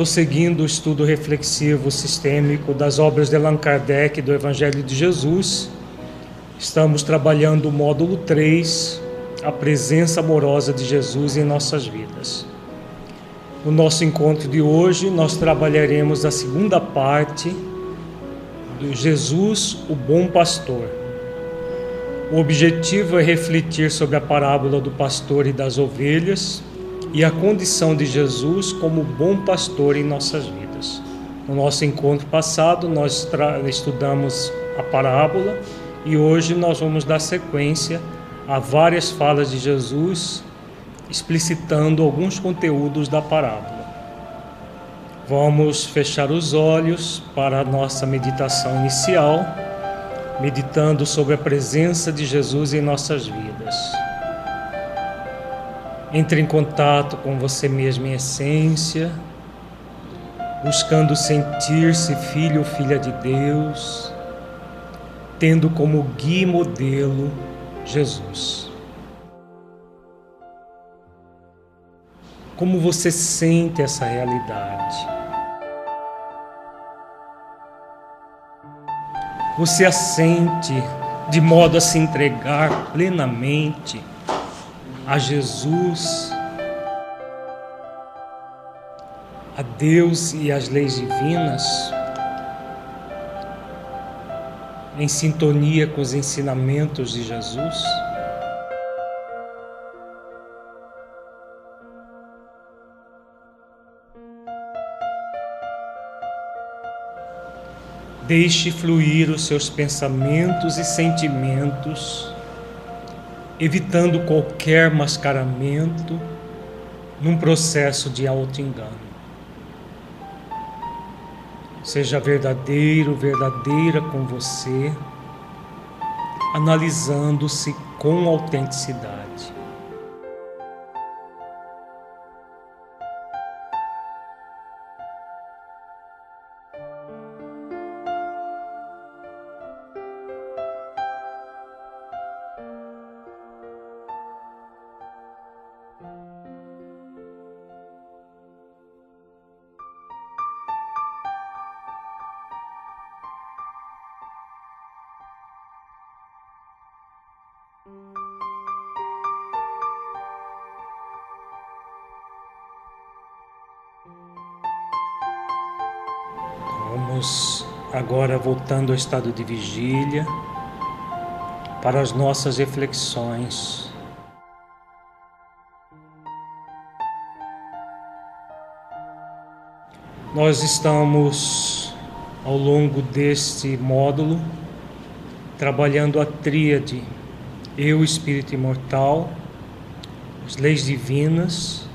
prosseguindo o estudo reflexivo sistêmico das obras de Allan Kardec do Evangelho de Jesus, estamos trabalhando o módulo 3, a presença amorosa de Jesus em nossas vidas. No nosso encontro de hoje, nós trabalharemos a segunda parte do Jesus, o bom pastor. O objetivo é refletir sobre a parábola do pastor e das ovelhas e a condição de Jesus como bom pastor em nossas vidas. No nosso encontro passado, nós estudamos a parábola e hoje nós vamos dar sequência a várias falas de Jesus explicitando alguns conteúdos da parábola. Vamos fechar os olhos para a nossa meditação inicial, meditando sobre a presença de Jesus em nossas vidas. Entre em contato com você mesmo em essência, buscando sentir-se filho ou filha de Deus, tendo como guia e modelo Jesus. Como você sente essa realidade? Você a sente de modo a se entregar plenamente a Jesus, a Deus e as leis divinas, em sintonia com os ensinamentos de Jesus? Deixe fluir os seus pensamentos e sentimentos evitando qualquer mascaramento num processo de auto-engano. Seja verdadeiro, verdadeira com você, analisando-se com autenticidade. Agora voltando ao estado de vigília para as nossas reflexões. Nós estamos ao longo deste módulo trabalhando a tríade eu, espírito imortal, as leis divinas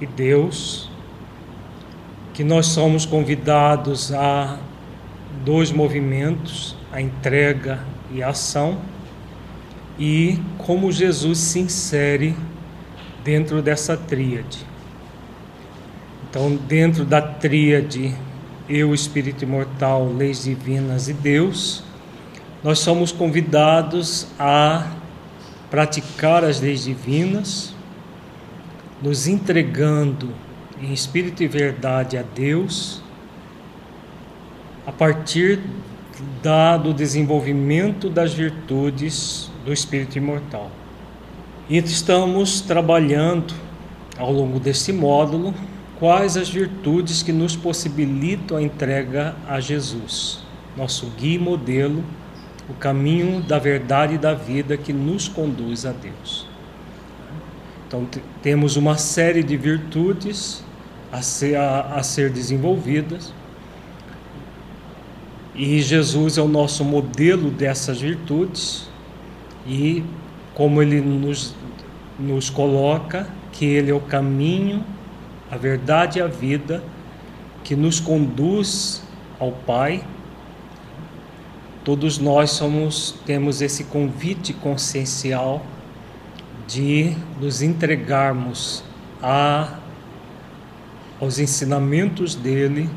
e Deus que nós somos convidados a dois movimentos, a entrega e a ação, e como Jesus se insere dentro dessa tríade. Então, dentro da tríade eu, espírito imortal, leis divinas e Deus, nós somos convidados a praticar as leis divinas, nos entregando em espírito e verdade a Deus, a partir da, do desenvolvimento das virtudes do espírito imortal. E estamos trabalhando ao longo desse módulo quais as virtudes que nos possibilitam a entrega a Jesus, nosso guia e modelo, o caminho da verdade e da vida que nos conduz a Deus. Então, temos uma série de virtudes a ser, a, a ser desenvolvidas. E Jesus é o nosso modelo dessas virtudes, e como ele nos, nos coloca, que ele é o caminho, a verdade e a vida que nos conduz ao Pai. Todos nós somos temos esse convite consciencial de nos entregarmos a aos ensinamentos dele,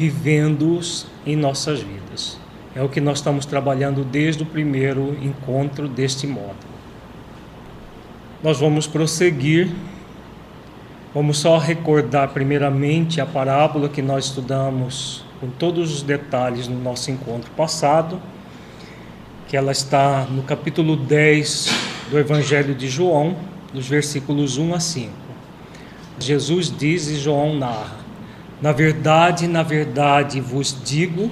vivendo-os em nossas vidas. É o que nós estamos trabalhando desde o primeiro encontro deste módulo. Nós vamos prosseguir Vamos só recordar primeiramente a parábola que nós estudamos com todos os detalhes no nosso encontro passado, que ela está no capítulo 10 do Evangelho de João, dos versículos 1 a 5. Jesus diz e João narra: Na verdade, na verdade vos digo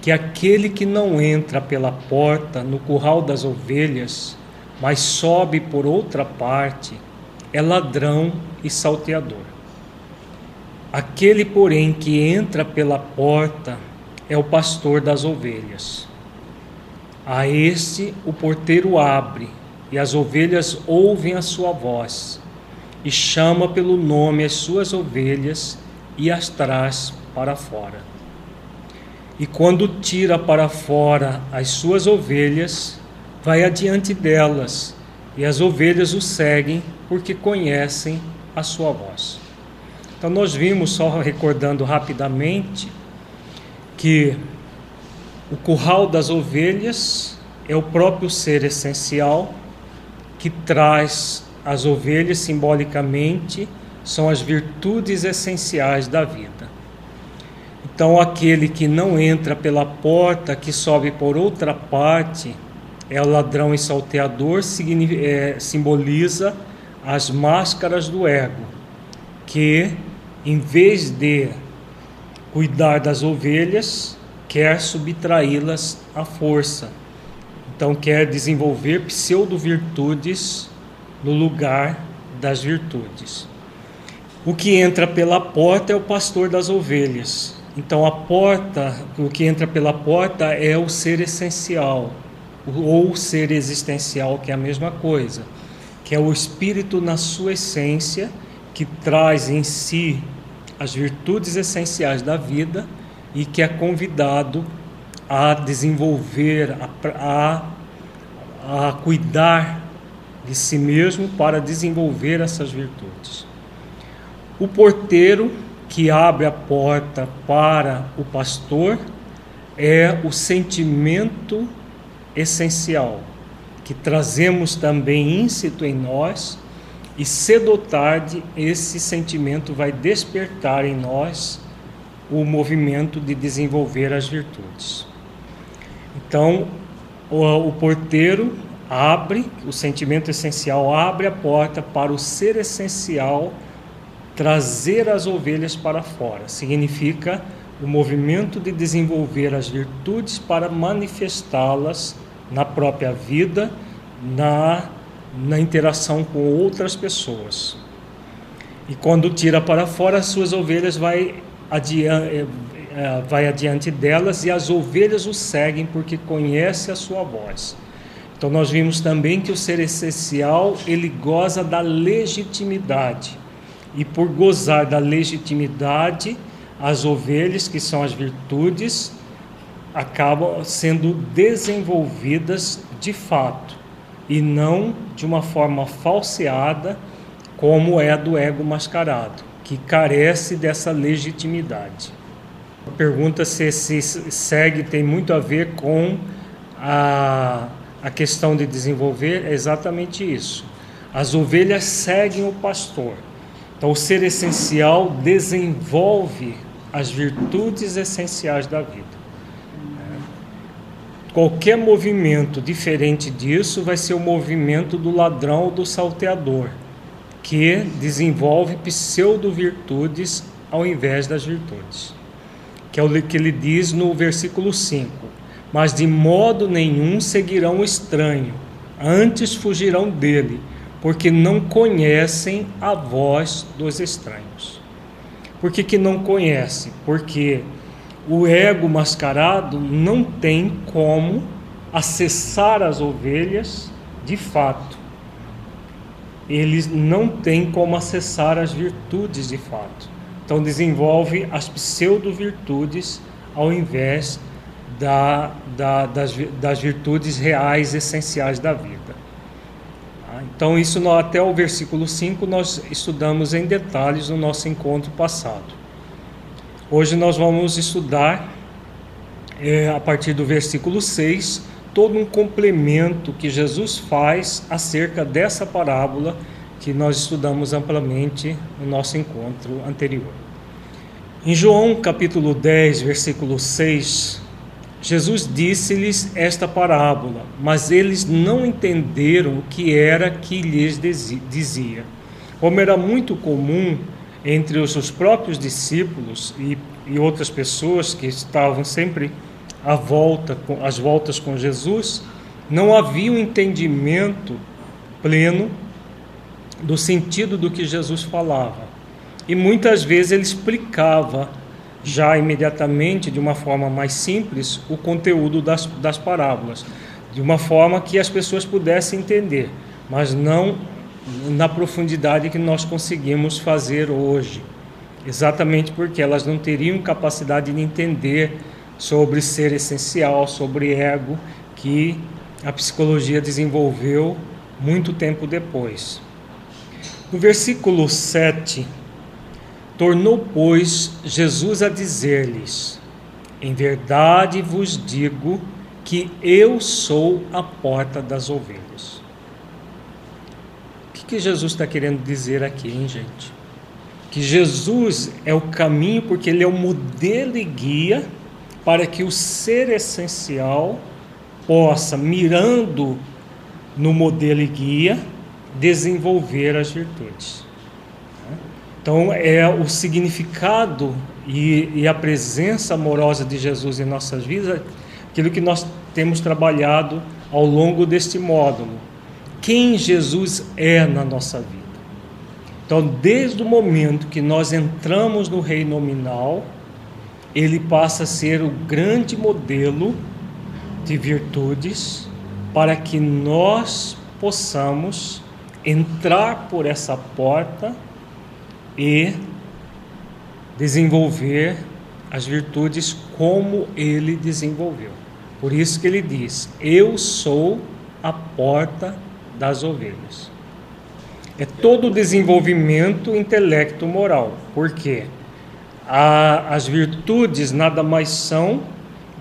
que aquele que não entra pela porta no curral das ovelhas, mas sobe por outra parte, é ladrão e salteador. Aquele, porém, que entra pela porta é o pastor das ovelhas. A este o porteiro abre, e as ovelhas ouvem a sua voz, e chama pelo nome as suas ovelhas e as traz para fora. E quando tira para fora as suas ovelhas, vai adiante delas, e as ovelhas o seguem porque conhecem a sua voz. Então, nós vimos, só recordando rapidamente, que o curral das ovelhas é o próprio ser essencial que traz as ovelhas simbolicamente, são as virtudes essenciais da vida. Então, aquele que não entra pela porta, que sobe por outra parte, é ladrão e salteador, é, simboliza as máscaras do ego, que em vez de cuidar das ovelhas, quer subtraí-las à força. Então quer desenvolver pseudo-virtudes no lugar das virtudes. O que entra pela porta é o pastor das ovelhas. Então a porta, o que entra pela porta é o ser essencial, ou ser existencial, que é a mesma coisa que é o espírito na sua essência, que traz em si as virtudes essenciais da vida e que é convidado a desenvolver, a, a, a cuidar de si mesmo para desenvolver essas virtudes. O porteiro que abre a porta para o pastor é o sentimento essencial que trazemos também íncito em nós, e cedo ou tarde esse sentimento vai despertar em nós o movimento de desenvolver as virtudes. Então, o, o porteiro abre, o sentimento essencial abre a porta para o ser essencial trazer as ovelhas para fora. Significa o movimento de desenvolver as virtudes para manifestá-las na própria vida, na, na interação com outras pessoas. E quando tira para fora, as suas ovelhas vai adiante, eh, eh, vai adiante delas e as ovelhas o seguem porque conhece a sua voz. Então nós vimos também que o ser essencial, ele goza da legitimidade. E por gozar da legitimidade, as ovelhas, que são as virtudes, acabam sendo desenvolvidas de fato e não de uma forma falseada, como é a do ego mascarado, que carece dessa legitimidade. Pergunta se esse segue tem muito a ver com a, a questão de desenvolver é exatamente isso. As ovelhas seguem o pastor. Então, o ser essencial desenvolve as virtudes essenciais da vida. Qualquer movimento diferente disso vai ser o movimento do ladrão ou do salteador, que desenvolve pseudo-virtudes ao invés das virtudes. Que é o que ele diz no versículo 5: Mas de modo nenhum seguirão o estranho, antes fugirão dele, porque não conhecem a voz dos estranhos. Por que, que não conhece? Porque o ego mascarado não tem como acessar as ovelhas de fato. Eles não têm como acessar as virtudes de fato. Então desenvolve as pseudo-virtudes ao invés da, da, das, das virtudes reais, essenciais da vida. Então, isso até o versículo 5 nós estudamos em detalhes no nosso encontro passado. Hoje nós vamos estudar, é, a partir do versículo 6, todo um complemento que Jesus faz acerca dessa parábola que nós estudamos amplamente no nosso encontro anterior. Em João capítulo 10, versículo 6, Jesus disse-lhes esta parábola, mas eles não entenderam o que era que lhes dizia. Como era muito comum entre os seus próprios discípulos e, e outras pessoas que estavam sempre à volta, às voltas com Jesus, não havia um entendimento pleno do sentido do que Jesus falava. E muitas vezes ele explicava já imediatamente, de uma forma mais simples, o conteúdo das, das parábolas, de uma forma que as pessoas pudessem entender, mas não na profundidade que nós conseguimos fazer hoje. Exatamente porque elas não teriam capacidade de entender sobre ser essencial, sobre ego, que a psicologia desenvolveu muito tempo depois. No versículo 7, tornou, pois, Jesus a dizer-lhes: Em verdade vos digo que eu sou a porta das ovelhas. O que, que Jesus está querendo dizer aqui, hein, gente? Que Jesus é o caminho, porque ele é o modelo e guia para que o ser essencial possa, mirando no modelo e guia, desenvolver as virtudes. Então, é o significado e, e, a presença amorosa de Jesus em nossas vidas, aquilo que nós temos trabalhado ao longo deste módulo. Quem Jesus é na nossa vida. Então, desde o momento que nós entramos no reino nominal, ele passa a ser o grande modelo de virtudes para que nós possamos entrar por essa porta e desenvolver as virtudes como ele desenvolveu. Por isso que ele diz: Eu sou a porta das ovelhas. É todo o desenvolvimento intelecto moral. Por quê? A, as virtudes nada mais são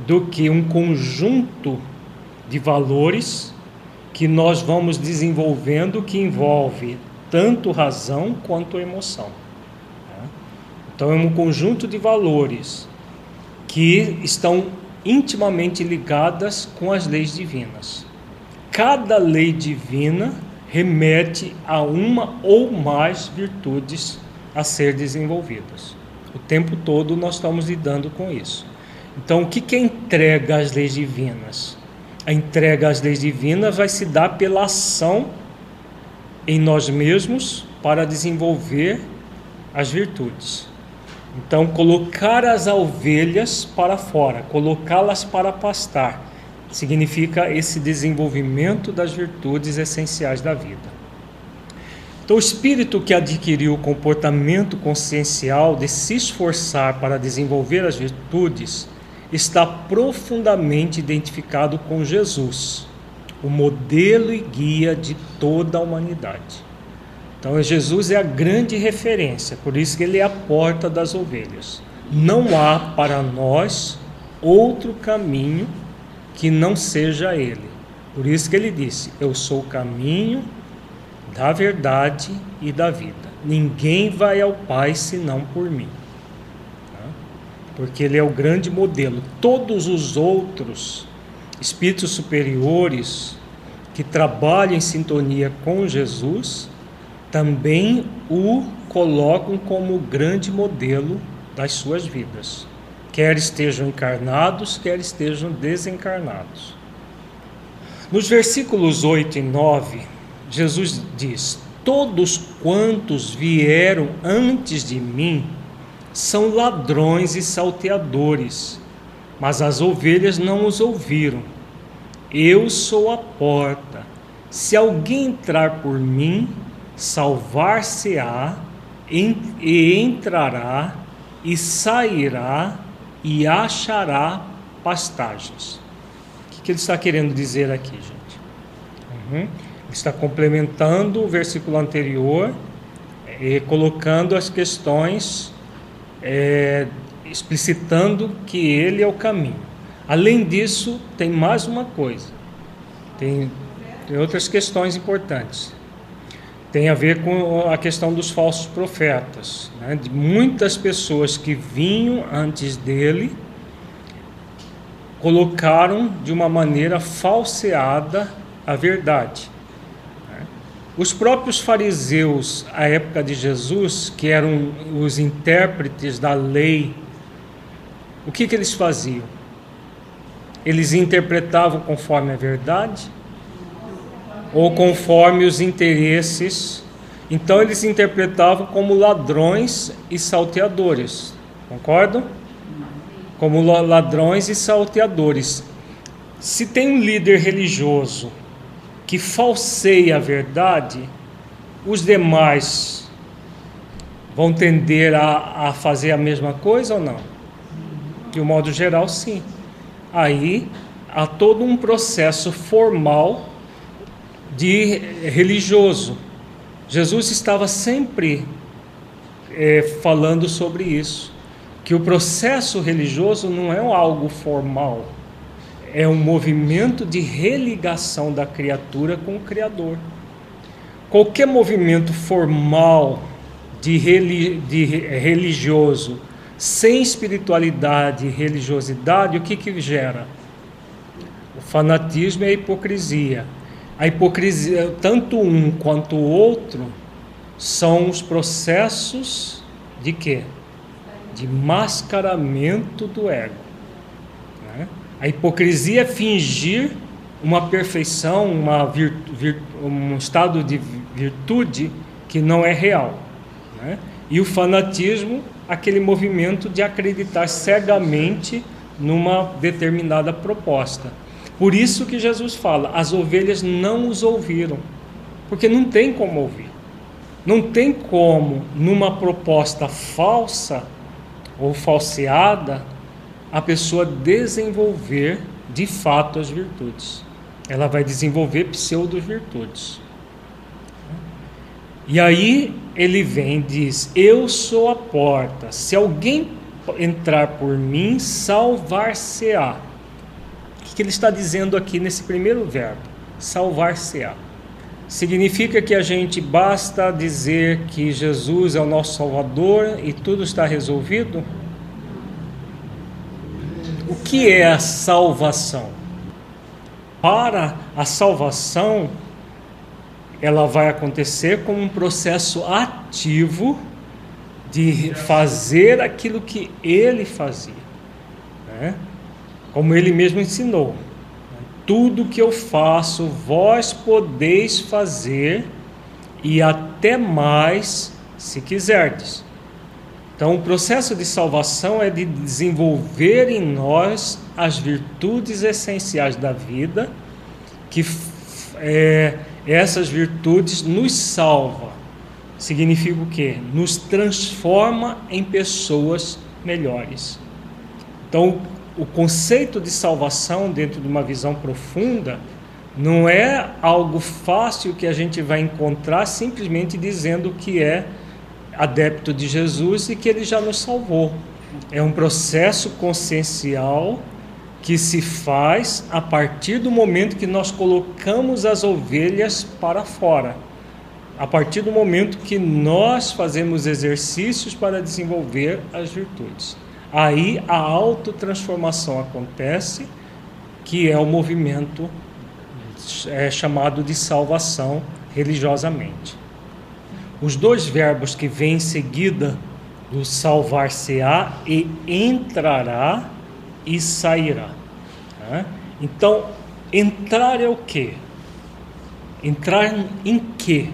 do que um conjunto de valores que nós vamos desenvolvendo que envolve tanto razão quanto emoção. Então, é um conjunto de valores que estão intimamente ligadas com as leis divinas. Cada lei divina remete a uma ou mais virtudes a ser desenvolvidas. O tempo todo nós estamos lidando com isso. Então, o que, que é entrega às leis divinas? A entrega às leis divinas vai se dar pela ação em nós mesmos para desenvolver as virtudes. Então, colocar as ovelhas para fora, colocá-las para pastar, significa esse desenvolvimento das virtudes essenciais da vida. Então, o espírito que adquiriu o comportamento consciencial de se esforçar para desenvolver as virtudes está profundamente identificado com Jesus, o modelo e guia de toda a humanidade. Então, Jesus é a grande referência, por isso que ele é a porta das ovelhas. Não há para nós outro caminho que não seja ele. Por isso que ele disse: Eu sou o caminho da verdade e da vida. Ninguém vai ao Pai senão por mim porque ele é o grande modelo. Todos os outros espíritos superiores que trabalham em sintonia com Jesus também o colocam como grande modelo das suas vidas, quer estejam encarnados, quer estejam desencarnados. Nos versículos 8 e 9, Jesus diz: Todos quantos vieram antes de mim são ladrões e salteadores, mas as ovelhas não os ouviram. Eu sou a porta. Se alguém entrar por mim, salvar-se-á e entrará e sairá e achará pastagens. O que ele está querendo dizer aqui, gente? Uhum. Ele está complementando o versículo anterior e colocando as questões é, explicitando que ele é o caminho. Além disso, tem mais uma coisa. Tem, tem outras questões importantes. Tem a ver com a questão dos falsos profetas, né? de muitas pessoas que vinham antes dele colocaram de uma maneira falseada a verdade. Né? Os próprios fariseus, à época de Jesus, que eram os intérpretes da lei, o que, que eles faziam? Eles interpretavam conforme a verdade ou conforme os interesses. Então eles interpretavam como ladrões e salteadores. Concordam? Como ladrões e salteadores. Se tem um líder religioso que falseia a verdade, os demais vão tender a, a fazer a mesma coisa ou não? De um modo geral, sim. Aí há todo um processo formal de religioso. Jesus estava sempre é, falando sobre isso, que o processo religioso não é algo formal, é um movimento de religação da criatura com o Criador. Qualquer movimento formal de, de religioso sem espiritualidade e religiosidade, o que, que gera? O fanatismo e a hipocrisia. A hipocrisia, tanto um quanto o outro, são os processos de quê? De mascaramento do ego. Né? A hipocrisia é fingir uma perfeição, uma um estado de virtude que não é real. Né? E o fanatismo, aquele movimento de acreditar cegamente numa determinada proposta. Por isso que Jesus fala: as ovelhas não os ouviram, porque não tem como ouvir. Não tem como, numa proposta falsa ou falseada, a pessoa desenvolver de fato as virtudes. Ela vai desenvolver pseudo-virtudes. E aí ele vem e diz: Eu sou a porta. Se alguém entrar por mim, salvar-se-á que ele está dizendo aqui nesse primeiro verbo? Salvar-se-á. Significa que a gente basta dizer que Jesus é o nosso Salvador e tudo está resolvido? O que é a salvação? Para a salvação, ela vai acontecer como um processo ativo de fazer aquilo que ele fazia. Né? Como ele mesmo ensinou: tudo que eu faço, vós podeis fazer, e até mais, se quiserdes. Então, o processo de salvação é de desenvolver em nós as virtudes essenciais da vida, que é, essas virtudes nos salva. Significa o quê? Nos transforma em pessoas melhores. Então, o conceito de salvação dentro de uma visão profunda não é algo fácil que a gente vai encontrar simplesmente dizendo que é adepto de Jesus e que ele já nos salvou. É um processo consciencial que se faz a partir do momento que nós colocamos as ovelhas para fora. A partir do momento que nós fazemos exercícios para desenvolver as virtudes. Aí a autotransformação acontece, que é o movimento é, chamado de salvação religiosamente. Os dois verbos que vêm em seguida do salvar-se-á e entrará e sairá. Né? Então, entrar é o quê? Entrar em quê?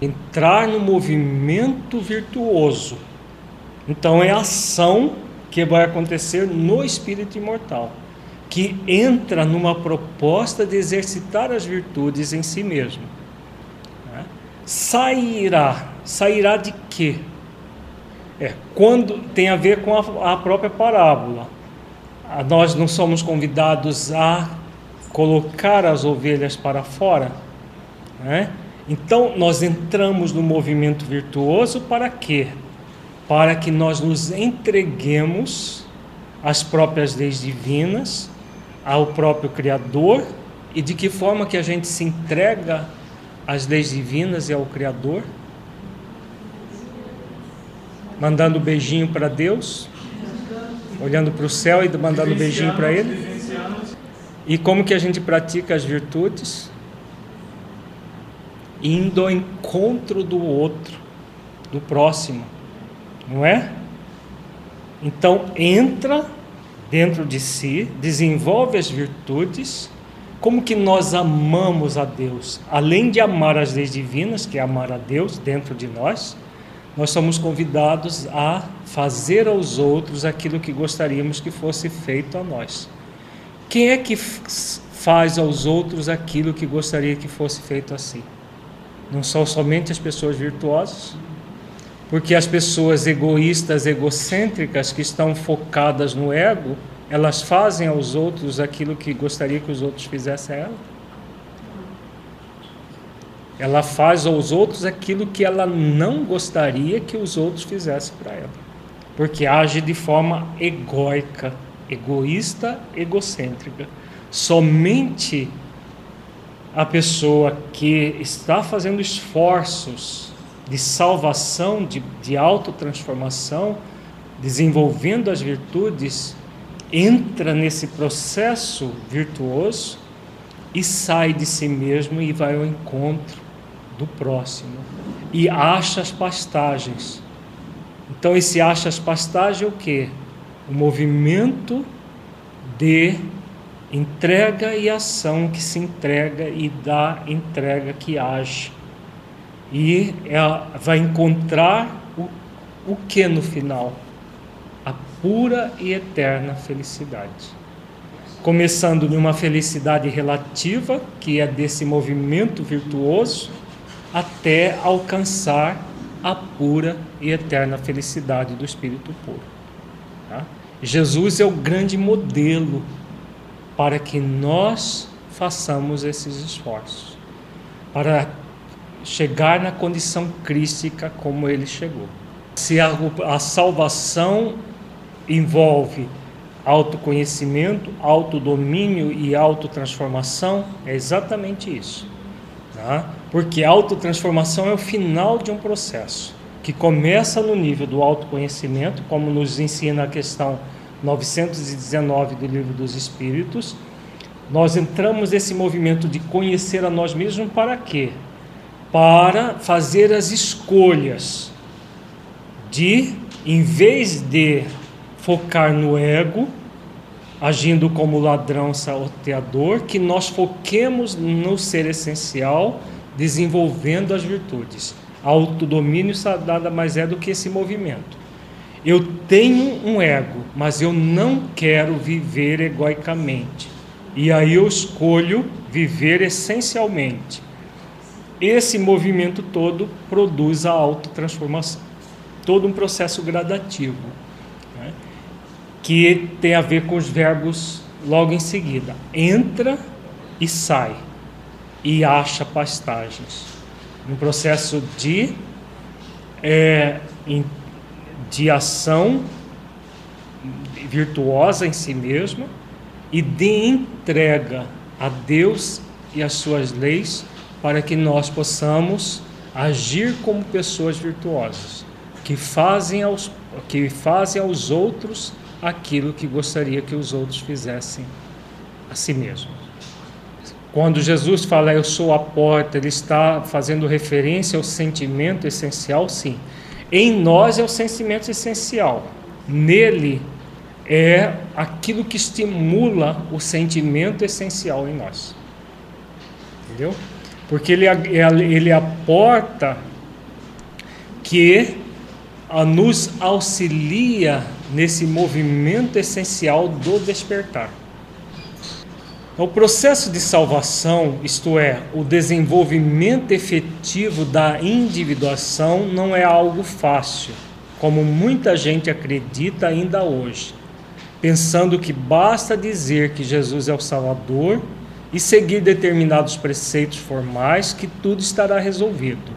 Entrar no movimento virtuoso então é a ação que vai acontecer no espírito imortal, que entra numa proposta de exercitar as virtudes em si mesmo. Né? Sairá, sairá de quê? É, quando tem a ver com a, a própria parábola. Nós não somos convidados a colocar as ovelhas para fora, né? Então nós entramos no movimento virtuoso para quê? Para que nós nos entreguemos às próprias leis divinas, ao próprio Criador, e de que forma que a gente se entrega às leis divinas e ao Criador? Mandando beijinho para Deus? Olhando para o céu e mandando beijinho para Ele? E como que a gente pratica as virtudes? Indo ao encontro do outro, do próximo, não é? Então entra dentro de si, desenvolve as virtudes como que nós amamos a Deus? Além de amar as leis divinas, que é amar a Deus dentro de nós, nós somos convidados a fazer aos outros aquilo que gostaríamos que fosse feito a nós. Quem é que faz aos outros aquilo que gostaria que fosse feito a si? Não são somente as pessoas virtuosas? Porque as pessoas egoístas, egocêntricas, que estão focadas no ego, elas fazem aos outros aquilo que gostaria que os outros fizessem a ela? Ela faz aos outros aquilo que ela não gostaria que os outros fizessem para ela. Porque age de forma egóica, egoísta, egocêntrica. Somente a pessoa que está fazendo esforços de salvação, de, de autotransformação, desenvolvendo as virtudes, entra nesse processo virtuoso e sai de si mesmo e vai ao encontro do próximo e acha as pastagens. Então esse acha as pastagens é o que? O movimento de entrega e ação que se entrega e dá entrega que age. E é, vai encontrar o, o que no final? pura e eterna felicidade. Começando numa felicidade relativa, que é desse movimento virtuoso, até alcançar a pura e eterna felicidade do Espírito puro. Tá? Jesus é o grande modelo para que nós façamos esses esforços, para chegar na condição crística como ele chegou. Se a, a salvação envolve autoconhecimento, autodomínio e autotransformação, é exatamente isso. Tá? Porque autotransformação é o final de um processo que começa no nível do autoconhecimento, como nos ensina a questão 919 do Livro dos Espíritos. Nós entramos nesse movimento de conhecer a nós mesmos para quê? Para fazer as escolhas de, em vez de focar no ego, agindo como ladrão salteador, que nós foquemos no ser essencial, desenvolvendo as virtudes. Autodomínio nada mais é do que esse movimento. Eu tenho um ego, mas eu não quero viver egoicamente. E aí eu escolho viver essencialmente. Esse movimento todo produz a autotransformação. Todo um processo gradativo que tem a ver com os verbos logo em seguida. Entra e sai e acha pastagens. Um processo de, é, de ação virtuosa em si mesma e de entrega a Deus e as suas leis para que nós possamos agir como pessoas virtuosas que fazem aos, que fazem aos outros aquilo que gostaria que os outros fizessem a si mesmo. Quando Jesus fala eu sou a porta, ele está fazendo referência ao sentimento essencial, sim. Em nós é o sentimento essencial. Nele é aquilo que estimula o sentimento essencial em nós. Entendeu? Porque ele, ele é a porta que nos auxilia nesse movimento essencial do despertar. O processo de salvação, isto é, o desenvolvimento efetivo da individuação, não é algo fácil, como muita gente acredita ainda hoje, pensando que basta dizer que Jesus é o Salvador e seguir determinados preceitos formais que tudo estará resolvido.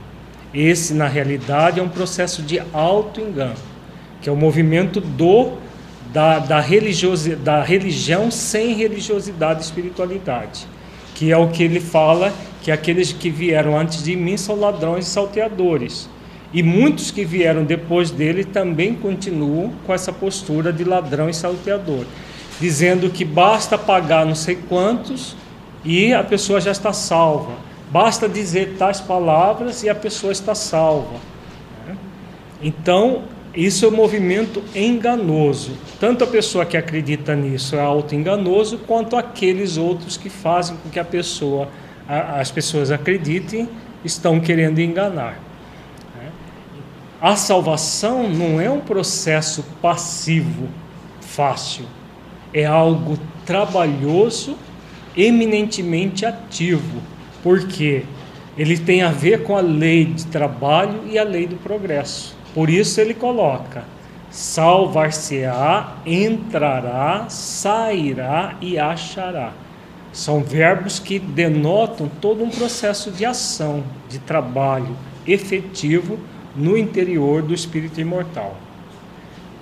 Esse, na realidade, é um processo de auto-engano que é o movimento do da, da, da religião sem religiosidade e espiritualidade, que é o que ele fala que aqueles que vieram antes de mim são ladrões e salteadores. E muitos que vieram depois dele também continuam com essa postura de ladrão e salteador, dizendo que basta pagar não sei quantos e a pessoa já está salva. Basta dizer tais palavras e a pessoa está salva. Então, isso é um movimento enganoso. Tanto a pessoa que acredita nisso é auto-enganoso, quanto aqueles outros que fazem com que a pessoa, as pessoas acreditem, estão querendo enganar. A salvação não é um processo passivo, fácil. É algo trabalhoso, eminentemente ativo. Porque ele tem a ver com a lei de trabalho e a lei do progresso. Por isso ele coloca: salvar-se-á, entrará, sairá e achará. São verbos que denotam todo um processo de ação, de trabalho efetivo no interior do espírito imortal.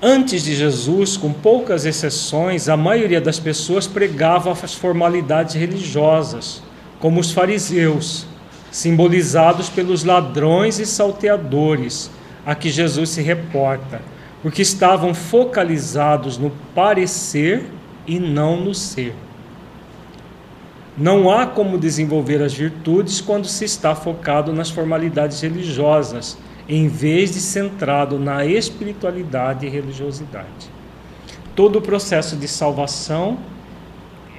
Antes de Jesus, com poucas exceções, a maioria das pessoas pregava as formalidades religiosas, como os fariseus, simbolizados pelos ladrões e salteadores, a que Jesus se reporta, porque estavam focalizados no parecer e não no ser. Não há como desenvolver as virtudes quando se está focado nas formalidades religiosas em vez de centrado na espiritualidade e religiosidade. Todo o processo de salvação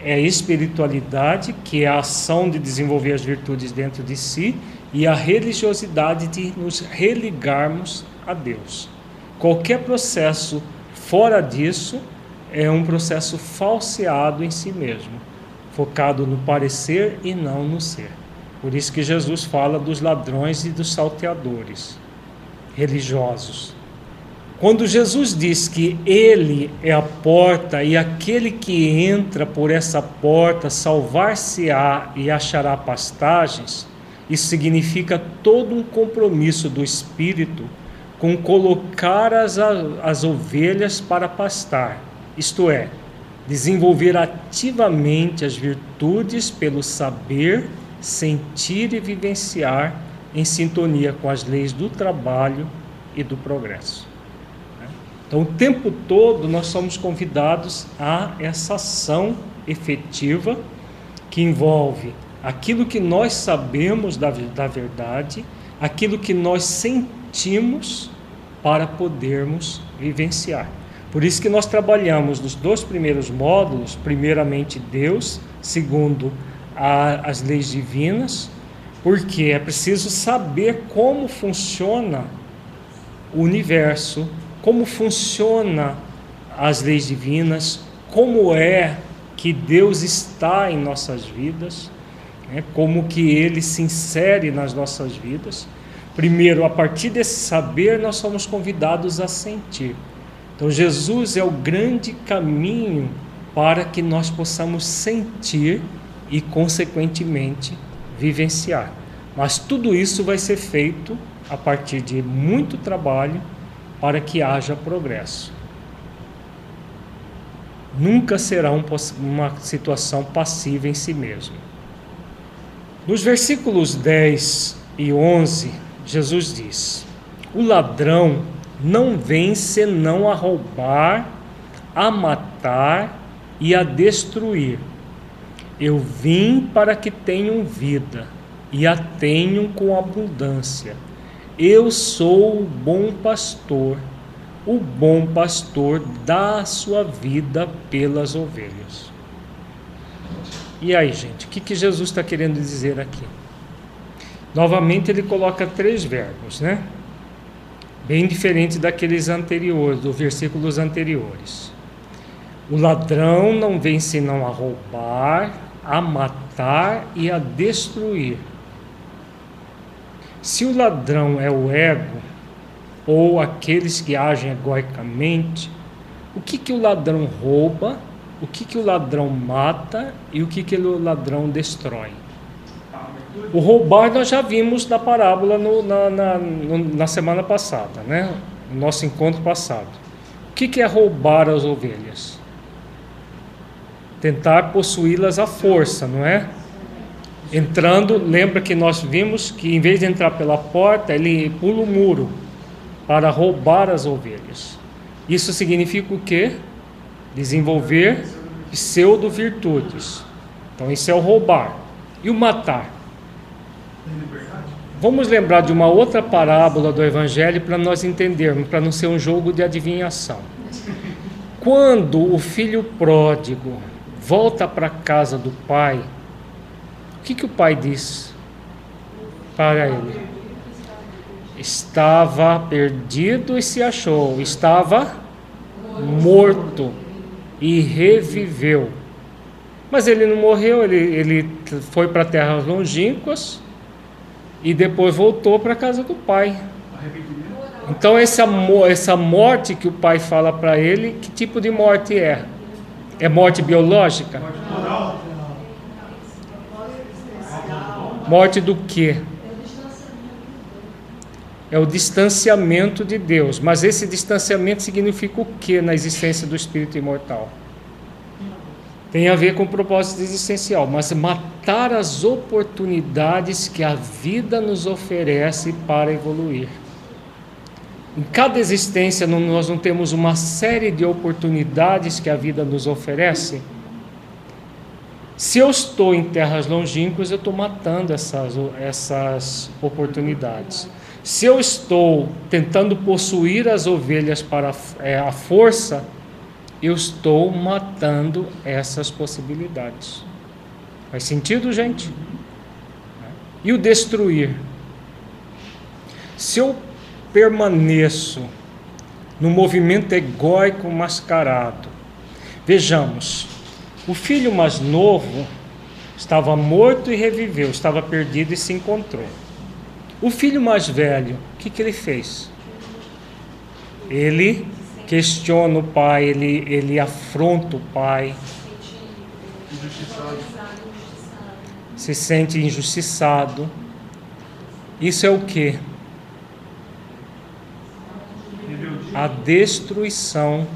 é espiritualidade, que é a ação de desenvolver as virtudes dentro de si, e a religiosidade de nos religarmos a Deus. Qualquer processo fora disso é um processo falseado em si mesmo, focado no parecer e não no ser. Por isso que Jesus fala dos ladrões e dos salteadores religiosos. Quando Jesus diz que Ele é a porta e aquele que entra por essa porta salvar-se-á e achará pastagens, isso significa todo um compromisso do Espírito com colocar as, as ovelhas para pastar, isto é, desenvolver ativamente as virtudes pelo saber, sentir e vivenciar em sintonia com as leis do trabalho e do progresso. Né? Então, o tempo todo nós somos convidados a essa ação efetiva que envolve aquilo que nós sabemos da, da verdade, aquilo que nós sentimos para podermos vivenciar. Por isso que nós trabalhamos nos dois primeiros módulos, primeiramente Deus, segundo a, as leis divinas, porque é preciso saber como funciona o universo, como funciona as leis divinas, como é que Deus está em nossas vidas, né? como que Ele se insere nas nossas vidas. Primeiro, a partir desse saber, nós somos convidados a sentir. Então, Jesus é o grande caminho para que nós possamos sentir e, consequentemente, vivenciar. Mas tudo isso vai ser feito a partir de muito trabalho para que haja progresso. Nunca será um, uma situação passiva em si mesmo. Nos versículos 10 e 11, Jesus diz: O ladrão não vem senão a roubar, a matar e a destruir. Eu vim para que tenham vida e a tenham com abundância. Eu sou o bom pastor. O bom pastor dá a sua vida pelas ovelhas. E aí, gente, o que, que Jesus está querendo dizer aqui? Novamente, ele coloca três verbos, né? Bem diferente daqueles anteriores, dos versículos anteriores. O ladrão não vem senão a roubar, a matar e a destruir. Se o ladrão é o ego, ou aqueles que agem egoicamente, o que, que o ladrão rouba, o que, que o ladrão mata e o que, que o ladrão destrói? O roubar nós já vimos na parábola no, na, na, na, semana passada, né? no nosso encontro passado. O que, que é roubar as ovelhas? Tentar possuí-las à força, não é? Entrando, lembra que nós vimos que em vez de entrar pela porta, ele pula o muro para roubar as ovelhas. Isso significa o quê? Desenvolver pseudo-virtudes. Então, isso é o roubar. E o matar? Vamos lembrar de uma outra parábola do Evangelho para nós entendermos, para não ser um jogo de adivinhação. Quando o filho pródigo volta para casa do pai, o que, que o pai diz para ele? Estava perdido e se achou, estava morto e reviveu. Mas ele não morreu, ele, ele foi para terras longínquas e depois voltou para a casa do pai. Então essa, essa morte que o pai fala para ele, que tipo de morte é? É morte biológica? Morte do quê? É o distanciamento de Deus. Mas esse distanciamento significa o que na existência do espírito imortal? tem a ver com o propósito existencial, mas matar as oportunidades que a vida nos oferece para evoluir. Em cada existência, nós não temos uma série de oportunidades que a vida nos oferece. Se eu estou em terras longínquas, eu estou matando essas, essas oportunidades. Se eu estou tentando possuir as ovelhas para é, a força, eu estou matando essas possibilidades. Faz sentido, gente? E o destruir? Se eu permaneço no movimento egóico mascarado, vejamos, o filho mais novo estava morto e reviveu, estava perdido e se encontrou. O filho mais velho, o que, que ele fez? Ele questiona o pai, ele, ele afronta o pai. Se sente injustiçado. Isso é o que? A destruição.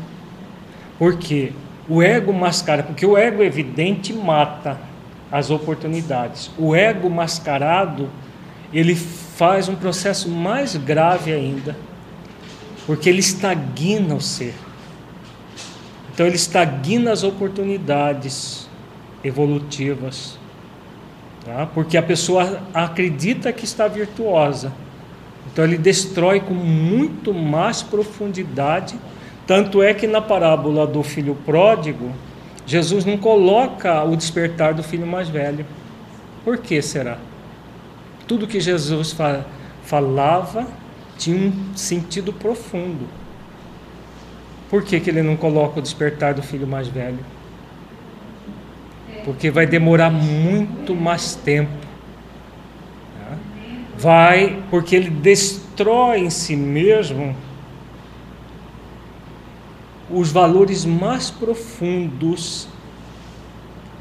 Porque o ego mascarado, porque o ego evidente mata as oportunidades. O ego mascarado, ele faz um processo mais grave ainda porque ele estagna o ser. Então ele estagna as oportunidades evolutivas, tá? porque a pessoa acredita que está virtuosa. Então ele destrói com muito mais profundidade. Tanto é que na parábola do filho pródigo, Jesus não coloca o despertar do filho mais velho. Por que será? Tudo que Jesus falava tinha um sentido profundo. Por que, que ele não coloca o despertar do filho mais velho? Porque vai demorar muito mais tempo. Vai, porque ele destrói em si mesmo os valores mais profundos,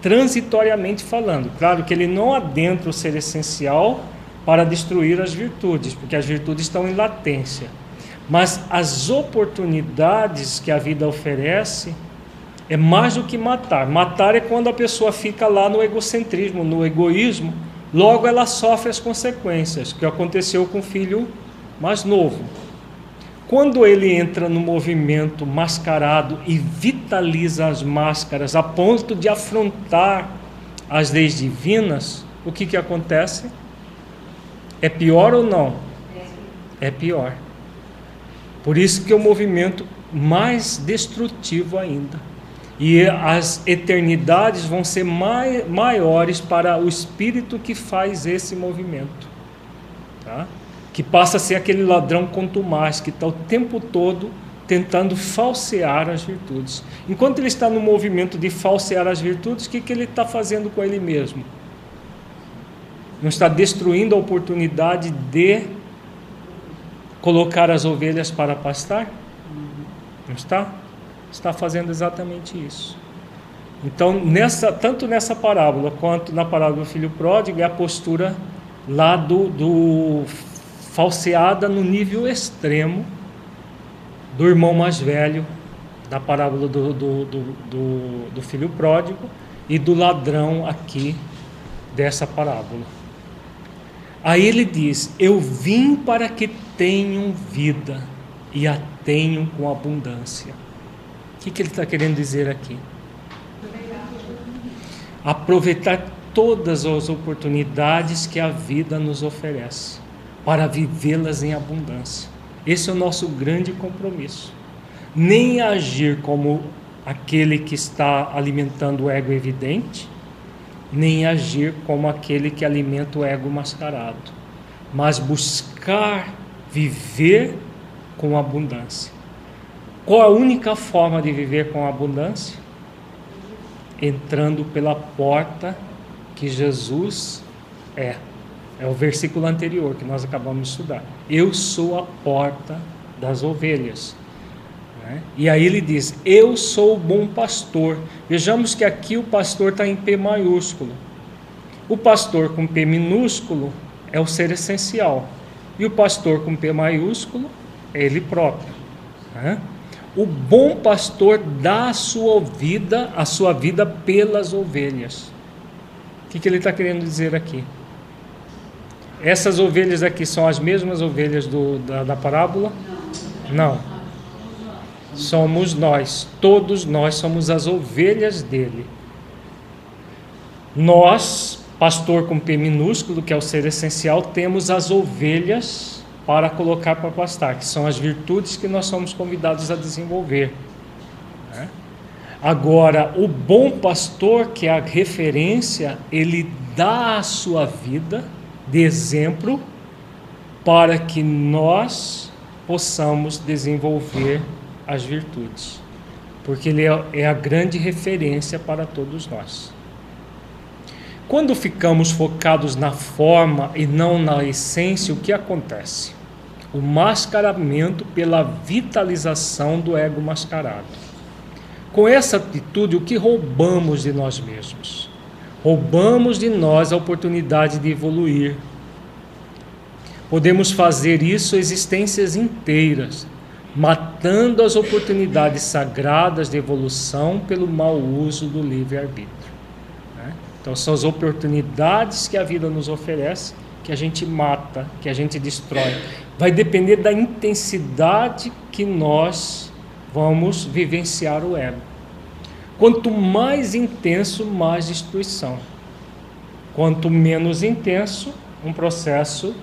transitoriamente falando. Claro que ele não adentra o ser essencial para destruir as virtudes, porque as virtudes estão em latência. Mas as oportunidades que a vida oferece é mais do que matar. Matar é quando a pessoa fica lá no egocentrismo, no egoísmo, logo ela sofre as consequências, que aconteceu com o filho mais novo. Quando ele entra no movimento mascarado e vitaliza as máscaras a ponto de afrontar as leis divinas, o que, que acontece? É pior ou não? É pior. Por isso que é o movimento mais destrutivo ainda. E as eternidades vão ser mai, maiores para o espírito que faz esse movimento. Tá? Que passa a ser aquele ladrão mais, que está o tempo todo tentando falsear as virtudes. Enquanto ele está no movimento de falsear as virtudes, o que, que ele está fazendo com ele mesmo? não está destruindo a oportunidade de colocar as ovelhas para pastar? Não está? Está fazendo exatamente isso. Então, nessa, tanto nessa parábola quanto na parábola do filho pródigo, é a postura lá do, do falseada no nível extremo do irmão mais velho, da parábola do, do, do, do, do filho pródigo, e do ladrão aqui dessa parábola. Aí ele diz: Eu vim para que tenham vida e a tenham com abundância. O que, que ele está querendo dizer aqui? Aproveitar todas as oportunidades que a vida nos oferece para vivê-las em abundância. Esse é o nosso grande compromisso. Nem agir como aquele que está alimentando o ego evidente, nem agir como aquele que alimenta o ego mascarado, mas buscar viver com abundância. Qual a única forma de viver com abundância? Entrando pela porta que Jesus é. É o versículo anterior que nós acabamos de estudar. Eu sou a porta das ovelhas. Né? E aí ele diz: Eu sou o bom pastor. Vejamos que aqui o pastor está em P maiúsculo. O pastor com P minúsculo é o ser essencial. E o pastor com P maiúsculo é ele próprio. Né? O bom pastor dá a sua vida, a sua vida pelas ovelhas. O que, que ele está querendo dizer aqui? Essas ovelhas aqui são as mesmas ovelhas do, da, da parábola? Não. Somos nós, todos nós somos as ovelhas dele. Nós, pastor com P minúsculo, que é o ser essencial, temos as ovelhas para colocar para pastar, que são as virtudes que nós somos convidados a desenvolver. Agora, o bom pastor, que é a referência, ele dá a sua vida de exemplo para que nós possamos desenvolver as virtudes, porque ele é, é a grande referência para todos nós. Quando ficamos focados na forma e não na essência, o que acontece? O mascaramento pela vitalização do ego mascarado. Com essa atitude, o que roubamos de nós mesmos? Roubamos de nós a oportunidade de evoluir. Podemos fazer isso existências inteiras, matando as oportunidades sagradas de evolução pelo mau uso do livre-arbítrio. Né? Então, são as oportunidades que a vida nos oferece que a gente mata, que a gente destrói. Vai depender da intensidade que nós vamos vivenciar o ego. Quanto mais intenso, mais destruição. Quanto menos intenso, um processo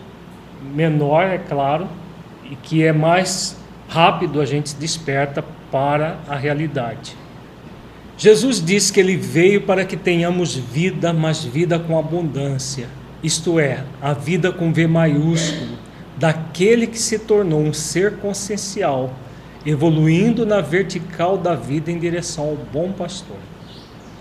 menor, é claro, e que é mais rápido a gente desperta para a realidade. Jesus disse que ele veio para que tenhamos vida, mas vida com abundância. Isto é, a vida com V maiúsculo, daquele que se tornou um ser consciencial evoluindo na vertical da vida em direção ao bom pastor.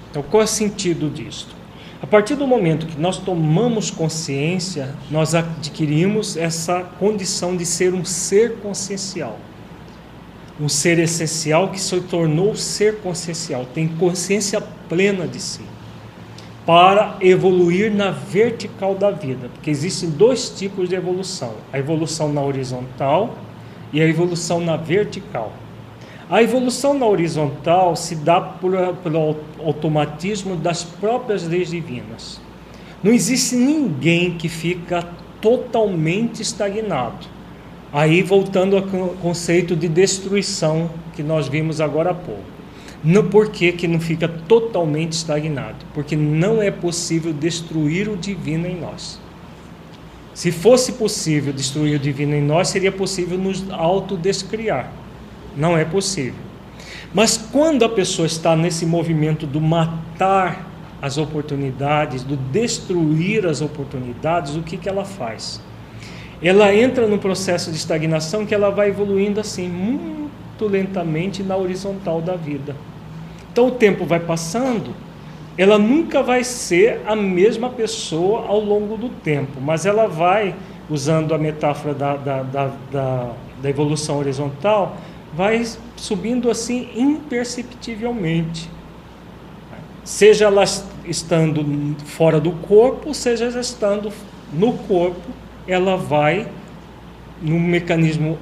Então, qual é o sentido disto? A partir do momento que nós tomamos consciência, nós adquirimos essa condição de ser um ser consciencial. Um ser essencial que se tornou ser consciencial, tem consciência plena de si, para evoluir na vertical da vida, porque existem dois tipos de evolução: a evolução na horizontal e a evolução na vertical. A evolução na horizontal se dá pelo automatismo das próprias leis divinas. Não existe ninguém que fica totalmente estagnado. Aí voltando ao conceito de destruição que nós vimos agora há pouco. No porquê que não fica totalmente estagnado? Porque não é possível destruir o divino em nós. Se fosse possível destruir o divino em nós, seria possível nos autodescriar. Não é possível. Mas quando a pessoa está nesse movimento do matar as oportunidades, do destruir as oportunidades, o que, que ela faz? Ela entra num processo de estagnação que ela vai evoluindo assim, muito lentamente na horizontal da vida. Então o tempo vai passando ela nunca vai ser a mesma pessoa ao longo do tempo, mas ela vai, usando a metáfora da, da, da, da, da evolução horizontal, vai subindo assim imperceptivelmente. Seja ela estando fora do corpo, seja ela estando no corpo, ela vai, no mecanismo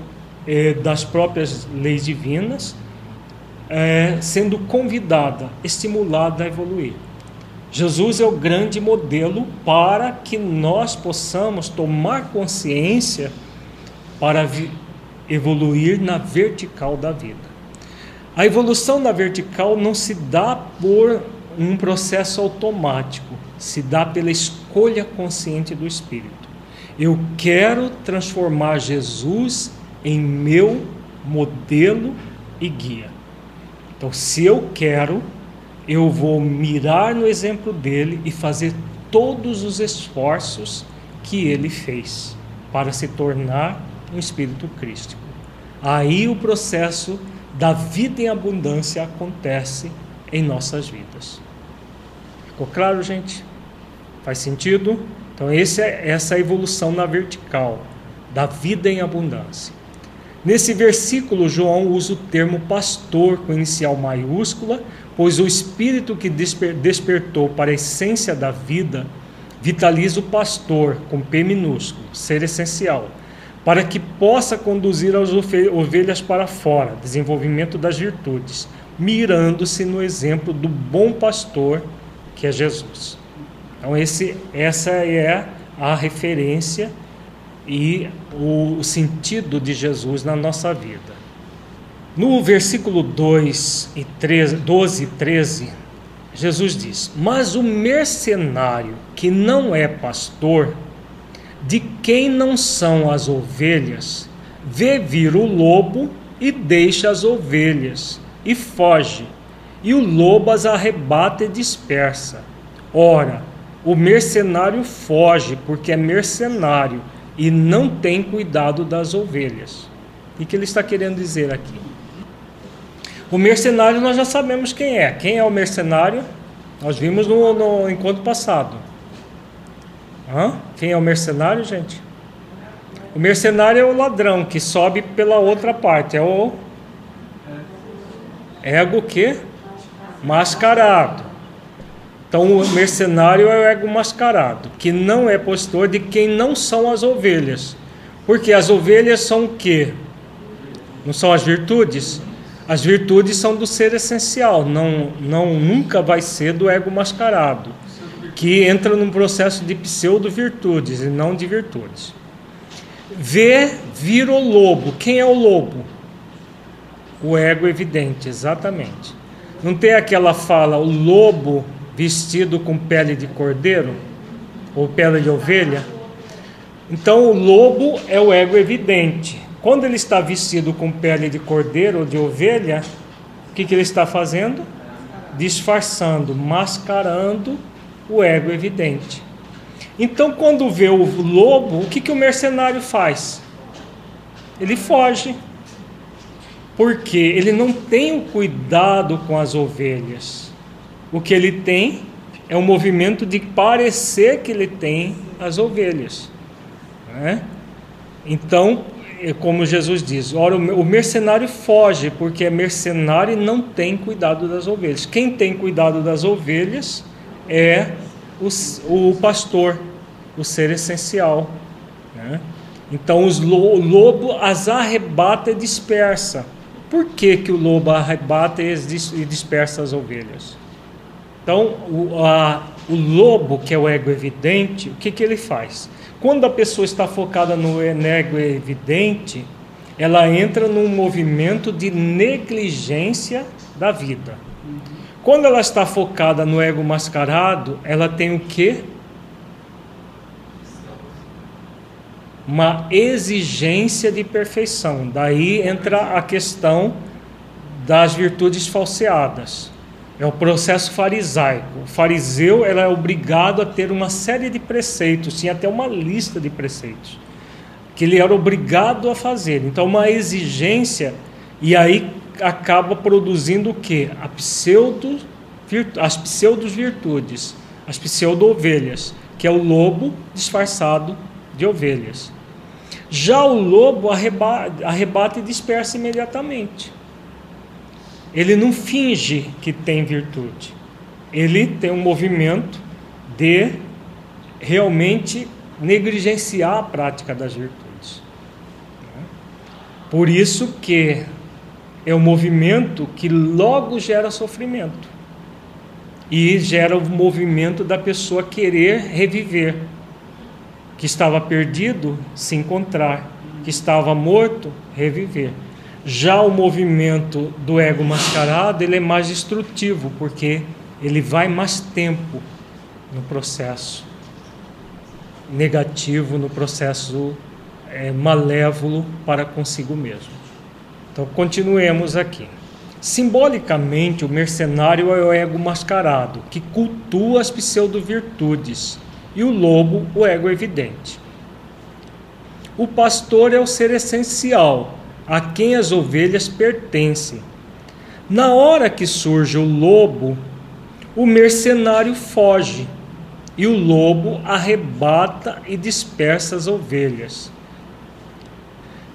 eh, das próprias leis divinas, é, sendo convidada, estimulada a evoluir. Jesus é o grande modelo para que nós possamos tomar consciência para evoluir na vertical da vida. A evolução na vertical não se dá por um processo automático, se dá pela escolha consciente do Espírito. Eu quero transformar Jesus em meu modelo e guia. Então, se eu quero, eu vou mirar no exemplo dele e fazer todos os esforços que ele fez para se tornar um espírito crístico. Aí o processo da vida em abundância acontece em nossas vidas. Ficou claro, gente? Faz sentido? Então, esse é, essa é evolução na vertical, da vida em abundância. Nesse versículo, João usa o termo pastor com inicial maiúscula, pois o espírito que desper, despertou para a essência da vida vitaliza o pastor com P minúsculo, ser essencial, para que possa conduzir as ovelhas para fora, desenvolvimento das virtudes, mirando-se no exemplo do bom pastor que é Jesus. Então esse, essa é a referência e o sentido de Jesus na nossa vida. No versículo 2 e 13, 12 e 13, Jesus diz: Mas o mercenário que não é pastor, de quem não são as ovelhas, vê vir o lobo e deixa as ovelhas e foge, e o lobo as arrebata e dispersa. Ora, o mercenário foge porque é mercenário e não tem cuidado das ovelhas. O que ele está querendo dizer aqui? O mercenário nós já sabemos quem é. Quem é o mercenário? Nós vimos no, no encontro passado. Hã? Quem é o mercenário, gente? O mercenário é o ladrão que sobe pela outra parte. É o ego que mascarado. Então o mercenário é o ego mascarado, que não é postor de quem não são as ovelhas. Porque as ovelhas são o quê? Não são as virtudes? As virtudes são do ser essencial, não, não nunca vai ser do ego mascarado, que entra num processo de pseudo-virtudes e não de virtudes. Vê, vira o lobo. Quem é o lobo? O ego evidente, exatamente. Não tem aquela fala, o lobo vestido com pele de cordeiro ou pele de ovelha? Então o lobo é o ego evidente. Quando ele está vestido com pele de cordeiro ou de ovelha, o que, que ele está fazendo? Disfarçando, mascarando o ego evidente. Então, quando vê o lobo, o que, que o mercenário faz? Ele foge. Porque ele não tem o cuidado com as ovelhas. O que ele tem é o movimento de parecer que ele tem as ovelhas. Né? Então, é como Jesus diz, ora, o mercenário foge, porque é mercenário e não tem cuidado das ovelhas. Quem tem cuidado das ovelhas é o, o pastor, o ser essencial. Né? Então os o lobo as arrebata e dispersa. Por que, que o lobo arrebata e dispersa as ovelhas? Então, o, a, o lobo, que é o ego evidente, o que, que ele faz? Quando a pessoa está focada no ego evidente, ela entra num movimento de negligência da vida. Quando ela está focada no ego mascarado, ela tem o quê? Uma exigência de perfeição. Daí entra a questão das virtudes falseadas. É o processo farisaico. O fariseu é obrigado a ter uma série de preceitos, tinha até uma lista de preceitos que ele era obrigado a fazer. Então, uma exigência e aí acaba produzindo o que? A pseudo, as pseudo virtudes, as pseudo ovelhas, que é o lobo disfarçado de ovelhas. Já o lobo arrebata, arrebata e dispersa imediatamente. Ele não finge que tem virtude. Ele tem um movimento de realmente negligenciar a prática das virtudes. Por isso que é um movimento que logo gera sofrimento. e gera o movimento da pessoa querer reviver, que estava perdido, se encontrar, que estava morto, reviver. Já o movimento do ego mascarado, ele é mais destrutivo, porque ele vai mais tempo no processo negativo, no processo é, malévolo para consigo mesmo. Então, continuemos aqui. Simbolicamente, o mercenário é o ego mascarado, que cultua as pseudo-virtudes, e o lobo, o ego evidente. O pastor é o ser essencial, a quem as ovelhas pertencem. Na hora que surge o lobo, o mercenário foge, e o lobo arrebata e dispersa as ovelhas.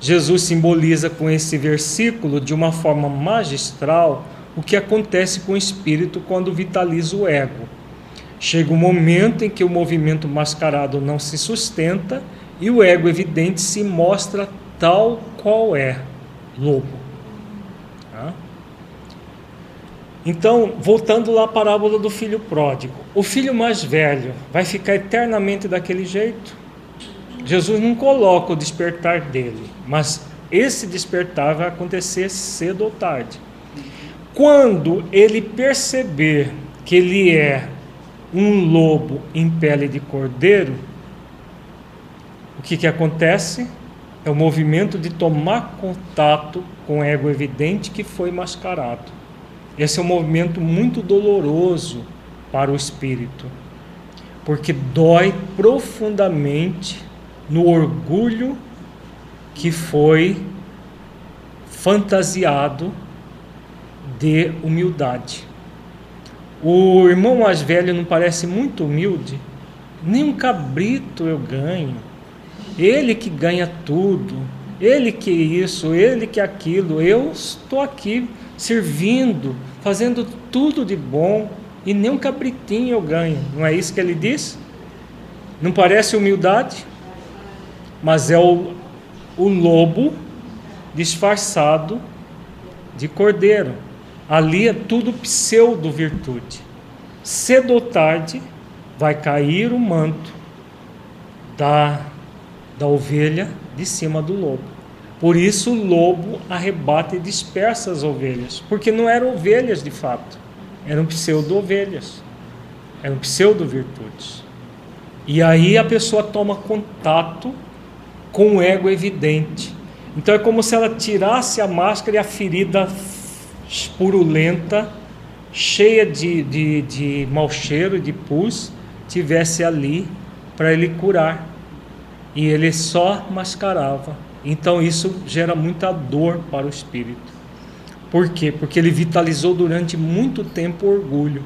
Jesus simboliza com esse versículo de uma forma magistral o que acontece com o espírito quando vitaliza o ego. Chega um momento em que o movimento mascarado não se sustenta e o ego evidente se mostra tal qual é, lobo. Tá? Então, voltando lá à parábola do filho pródigo, o filho mais velho vai ficar eternamente daquele jeito? Jesus não coloca o despertar dele, mas esse despertar vai acontecer cedo ou tarde. Quando ele perceber que ele é um lobo em pele de cordeiro, o que, que acontece? É o movimento de tomar contato com o ego evidente que foi mascarado. Esse é um movimento muito doloroso para o espírito, porque dói profundamente no orgulho que foi fantasiado de humildade. O irmão mais velho não parece muito humilde? Nem um cabrito eu ganho. Ele que ganha tudo, ele que isso, ele que aquilo. Eu estou aqui servindo, fazendo tudo de bom e nem um cabritinho eu ganho. Não é isso que ele diz? Não parece humildade? mas é o, o lobo disfarçado de cordeiro. Ali é tudo pseudo-virtude. Cedo ou tarde vai cair o manto da, da ovelha de cima do lobo. Por isso o lobo arrebata e dispersa as ovelhas, porque não eram ovelhas de fato, eram pseudo-ovelhas, eram pseudo-virtudes. E aí a pessoa toma contato com o ego evidente. Então é como se ela tirasse a máscara e a ferida purulenta, cheia de, de, de mau cheiro, de pus, tivesse ali para ele curar. E ele só mascarava. Então isso gera muita dor para o espírito. Por quê? Porque ele vitalizou durante muito tempo o orgulho.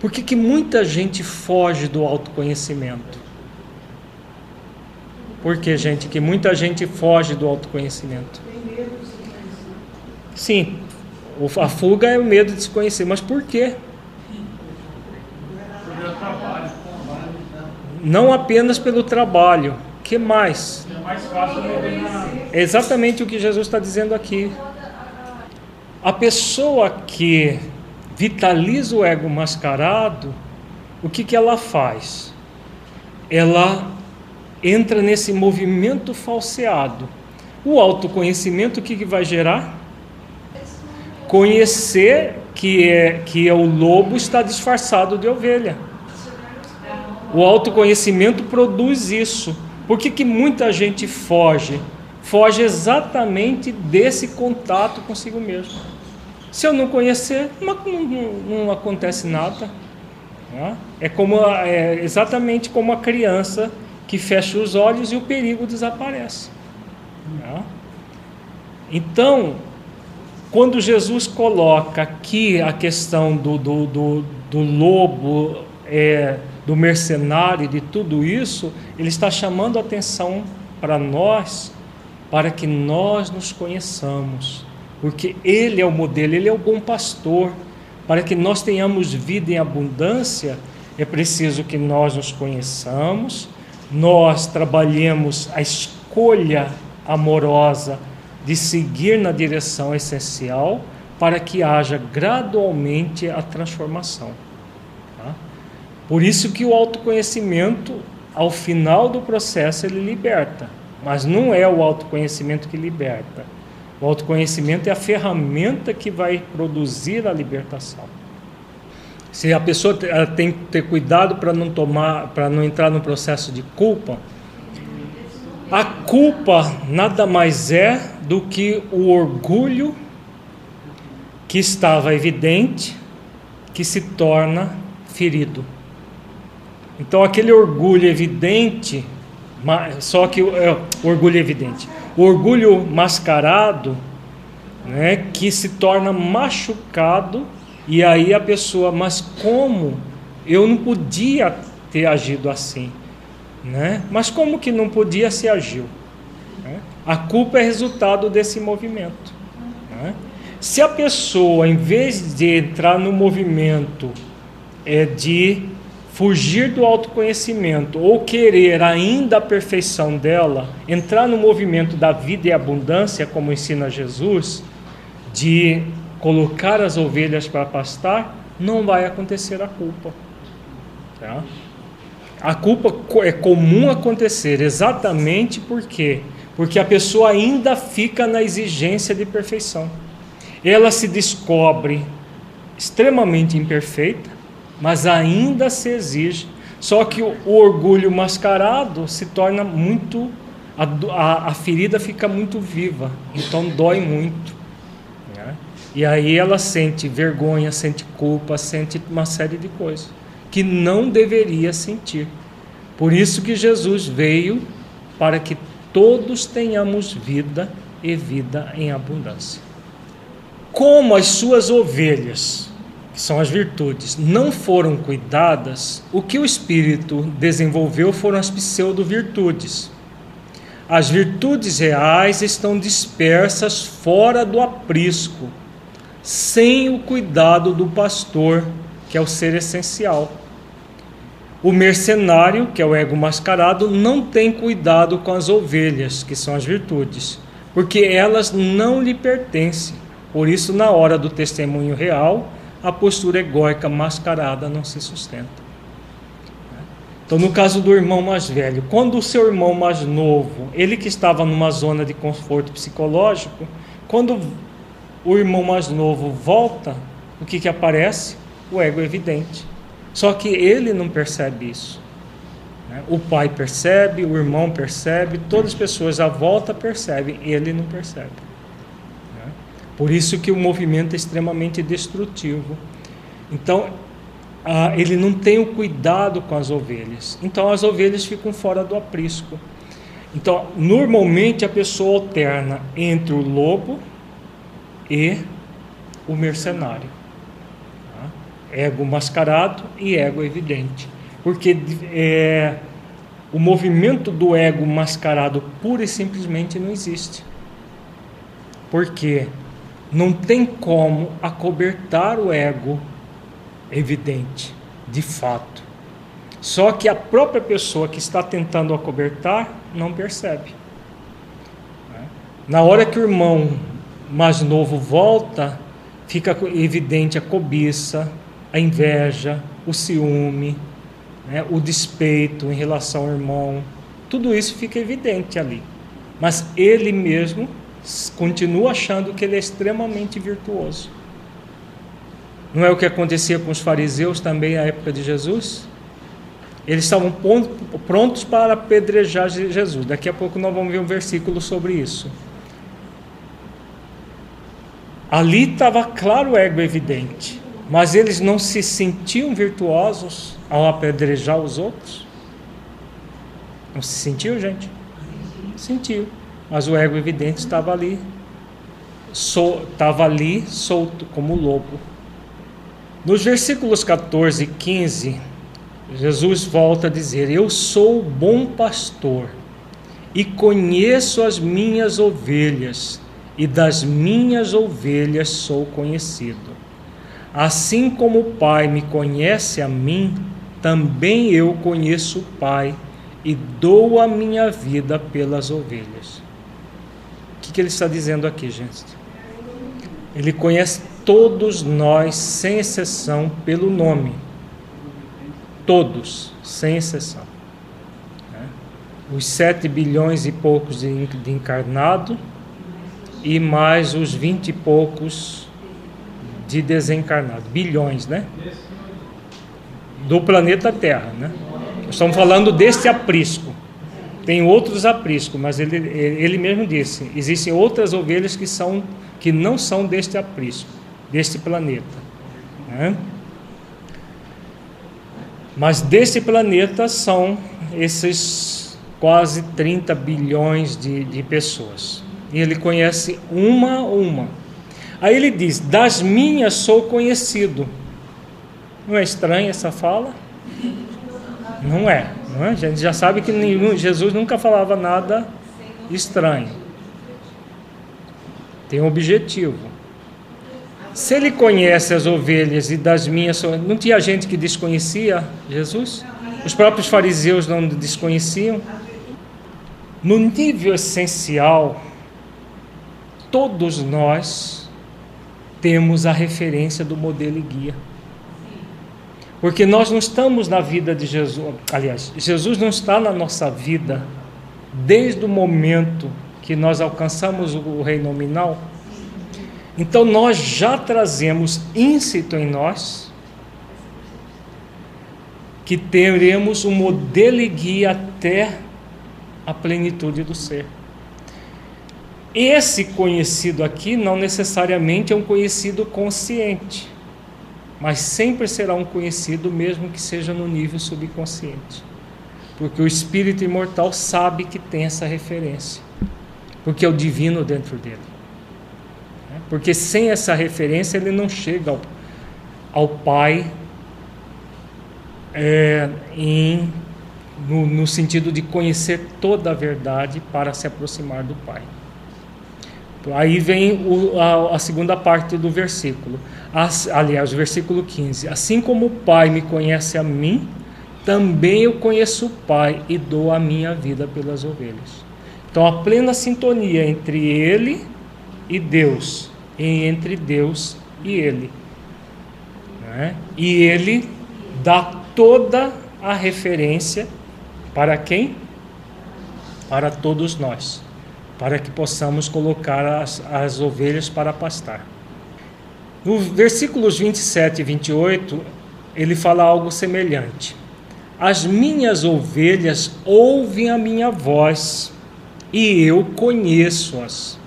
Por que, que muita gente foge do autoconhecimento? Por que, gente? Que muita gente foge do autoconhecimento. Sim, a fuga é o medo de se conhecer, mas por quê? Não apenas pelo trabalho, que mais? É exatamente o que Jesus está dizendo aqui. A pessoa que vitaliza o ego mascarado, o que, que ela faz? Ela entra nesse movimento falseado. O autoconhecimento o que, que vai gerar? Conhecer que é que é o lobo está disfarçado de ovelha. O autoconhecimento produz isso. Por que, que muita gente foge? Foge exatamente desse contato consigo mesmo. Se eu não conhecer, não, não, não acontece nada. Né? É como é exatamente como a criança que fecha os olhos e o perigo desaparece. Né? Então, quando Jesus coloca aqui a questão do, do, do, do lobo, é, do mercenário, de tudo isso, ele está chamando a atenção para nós, para que nós nos conheçamos, porque Ele é o modelo, Ele é o bom pastor. Para que nós tenhamos vida em abundância, é preciso que nós nos conheçamos nós trabalhemos a escolha amorosa de seguir na direção essencial para que haja gradualmente a transformação. Por isso que o autoconhecimento, ao final do processo, ele liberta. Mas não é o autoconhecimento que liberta. O autoconhecimento é a ferramenta que vai produzir a libertação. Se a pessoa tem que ter cuidado para não tomar, para não entrar no processo de culpa, a culpa nada mais é do que o orgulho que estava evidente, que se torna ferido. Então aquele orgulho evidente, só que é, orgulho evidente, orgulho mascarado, né, que se torna machucado e aí a pessoa, mas como eu não podia ter agido assim, né? Mas como que não podia se agiu? Né? A culpa é resultado desse movimento. Né? Se a pessoa, em vez de entrar no movimento é de fugir do autoconhecimento ou querer ainda a perfeição dela, entrar no movimento da vida e abundância, como ensina Jesus, de colocar as ovelhas para pastar, não vai acontecer a culpa. Tá? A culpa é comum acontecer exatamente porque porque a pessoa ainda fica na exigência de perfeição. Ela se descobre extremamente imperfeita, mas ainda se exige. Só que o, orgulho mascarado se torna muito a, a, a ferida fica muito viva, então dói muito. E aí ela sente vergonha, sente culpa, sente uma série de coisas que não deveria sentir. Por isso que Jesus veio para que todos tenhamos vida e vida em abundância. Como as suas ovelhas, que são as virtudes, não foram cuidadas, o que o Espírito desenvolveu foram as pseudo-virtudes. As virtudes reais estão dispersas fora do aprisco sem o cuidado do pastor, que é o ser essencial. O mercenário, que é o ego mascarado, não tem cuidado com as ovelhas, que são as virtudes, porque elas não lhe pertencem. Por isso, na hora do testemunho real, a postura egóica mascarada não se sustenta. Então, no caso do irmão mais velho, quando o seu irmão mais novo, ele que estava numa zona de conforto psicológico, quando o irmão mais novo volta, o que, que aparece? O ego evidente. Só que ele não percebe isso. Né? O pai percebe, o irmão percebe, todas as pessoas à volta percebem, ele não percebe. Por isso que o movimento é extremamente destrutivo. Então, ah, ele não tem o cuidado com as ovelhas. Então, as ovelhas ficam fora do aprisco. Então, normalmente a pessoa alterna entre o lobo e o mercenário. Tá? Ego mascarado e ego evidente. Porque é, o movimento do ego mascarado pura e simplesmente não existe. Porque não tem como acobertar o ego evidente, de fato. Só que a própria pessoa que está tentando acobertar não percebe. Na hora que o irmão mais novo volta, fica evidente a cobiça, a inveja, o ciúme, né, o despeito em relação ao irmão. Tudo isso fica evidente ali. Mas ele mesmo continua achando que ele é extremamente virtuoso. Não é o que acontecia com os fariseus também na época de Jesus? Eles estavam prontos para apedrejar Jesus. Daqui a pouco nós vamos ver um versículo sobre isso. Ali estava claro o ego evidente, mas eles não se sentiam virtuosos ao apedrejar os outros? Não se sentiu, gente? Sentiu. Mas o ego evidente estava ali, estava ali solto como lobo. Nos versículos 14 e 15, Jesus volta a dizer: Eu sou o bom pastor e conheço as minhas ovelhas e das minhas ovelhas sou conhecido. Assim como o Pai me conhece a mim, também eu conheço o Pai e dou a minha vida pelas ovelhas. Que, que ele está dizendo aqui, gente? Ele conhece todos nós, sem exceção, pelo nome. todos, sem exceção. Né? Os sete bilhões e poucos de, de encarnado e mais os vinte e poucos de desencarnado. Bilhões, né? Do planeta Terra, né? Estamos falando deste aprisco. Tem outros apriscos, mas ele, ele mesmo disse: existem outras ovelhas que, são, que não são deste aprisco, deste planeta. Né? Mas deste planeta são esses quase 30 bilhões de, de pessoas. E ele conhece uma a uma. Aí ele diz: Das minhas sou conhecido. Não é estranha essa fala? Não é, não é? A gente já sabe que nenhum, Jesus nunca falava nada estranho. Tem um objetivo. Se ele conhece as ovelhas e das minhas, não tinha gente que desconhecia Jesus? Os próprios fariseus não desconheciam? No nível essencial, todos nós temos a referência do modelo e guia. Porque nós não estamos na vida de Jesus, aliás, Jesus não está na nossa vida desde o momento que nós alcançamos o reino nominal. Então nós já trazemos íncito em nós que teremos um modelo e guia até a plenitude do ser. Esse conhecido aqui não necessariamente é um conhecido consciente mas sempre será um conhecido, mesmo que seja no nível subconsciente. Porque o espírito imortal sabe que tem essa referência, porque é o divino dentro dele. Né? Porque sem essa referência ele não chega ao, ao Pai é, em, no, no sentido de conhecer toda a verdade para se aproximar do Pai. Aí vem o, a, a, segunda parte do versículo. As, aliás, o versículo 15. Assim como o Pai me conhece a mim, também eu conheço o Pai e dou a minha vida pelas ovelhas. Então, a plena sintonia entre ele e Deus, e entre Deus e ele. Né? E ele dá toda a referência para quem? Para todos nós para que possamos colocar as, as ovelhas para pastar. No versículos 27 e 28, ele fala algo semelhante. As minhas ovelhas ouvem a minha voz, e eu conheço-as,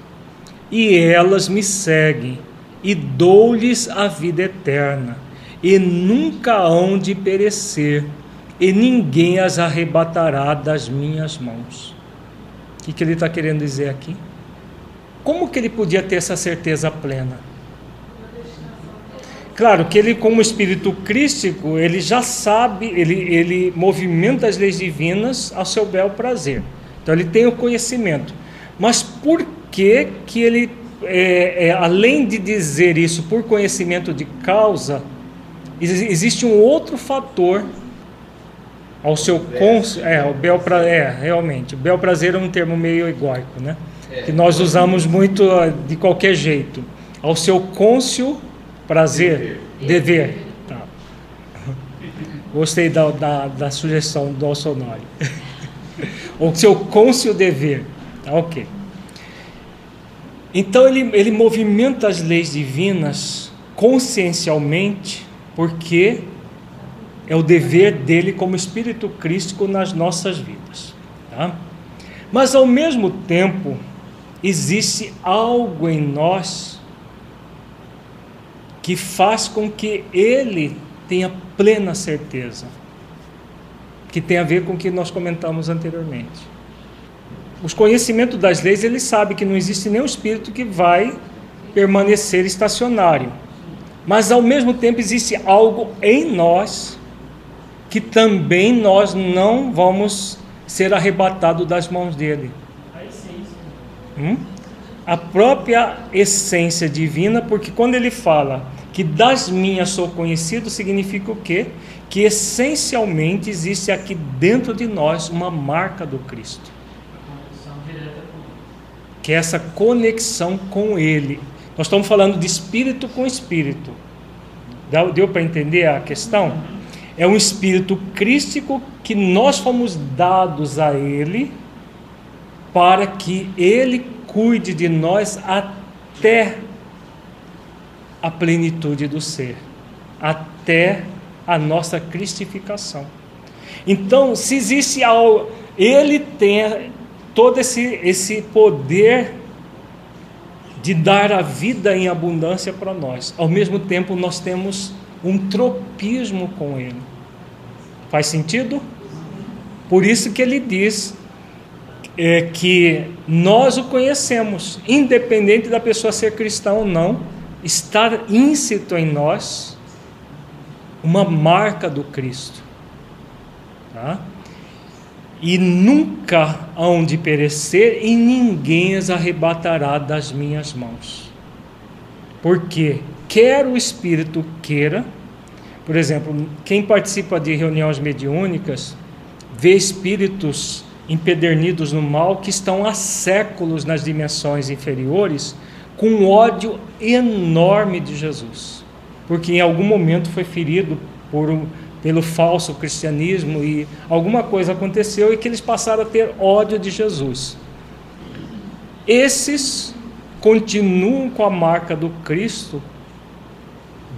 e elas me seguem, e dou-lhes a vida eterna, e nunca hão de perecer, e ninguém as arrebatará das minhas mãos. O que, que ele está querendo dizer aqui? Como que ele podia ter essa certeza plena? Claro que ele, como espírito crístico, ele já sabe, ele, ele movimenta as leis divinas ao seu bel prazer. Então ele tem o conhecimento. Mas por que que ele, é, é, além de dizer isso por conhecimento de causa, existe um outro fator ao seu cônsul, é, o bel pra, é, realmente, o bel prazer é um termo meio egóico, né? É, que nós usamos muito ah, de qualquer jeito. Ao seu cônsul prazer, dever. Tá. Gostei da, da, da, sugestão do Alçonori. o seu cônsul dever. Tá ok. Então ele, ele movimenta as leis divinas consciencialmente, porque é o dever dele como espírito crístico nas nossas vidas. Tá? Mas ao mesmo tempo, existe algo em nós que faz com que ele tenha plena certeza, que tem a ver com o que nós comentamos anteriormente. Os conhecimentos das leis, ele sabe que não existe nenhum espírito que vai permanecer estacionário. Mas ao mesmo tempo existe algo em nós que também nós não vamos ser arrebatados das mãos dele. Hum? A própria essência divina, porque quando ele fala que das minhas sou conhecido, significa o quê? Que essencialmente existe aqui dentro de nós uma marca do Cristo. Que é essa conexão com Ele. Nós estamos falando de espírito com espírito. Deu para entender a questão? É um espírito crístico que nós fomos dados a ele para que ele cuide de nós até a plenitude do ser, até a nossa cristificação. Então, se existe algo, ele tem todo esse, esse poder de dar a vida em abundância para nós. Ao mesmo tempo, nós temos um tropismo com ele. Faz sentido? Por isso que ele diz é, que nós o conhecemos, independente da pessoa ser cristã ou não, estar íncito em nós uma marca do Cristo. Tá? E nunca hão de perecer, e ninguém as arrebatará das minhas mãos. Porque quer o Espírito queira, por exemplo, quem participa de reuniões mediúnicas vê espíritos empedernidos no mal que estão há séculos nas dimensões inferiores com um ódio enorme de Jesus, porque em algum momento foi ferido por um, pelo falso cristianismo e alguma coisa aconteceu e que eles passaram a ter ódio de Jesus. Esses continuam com a marca do Cristo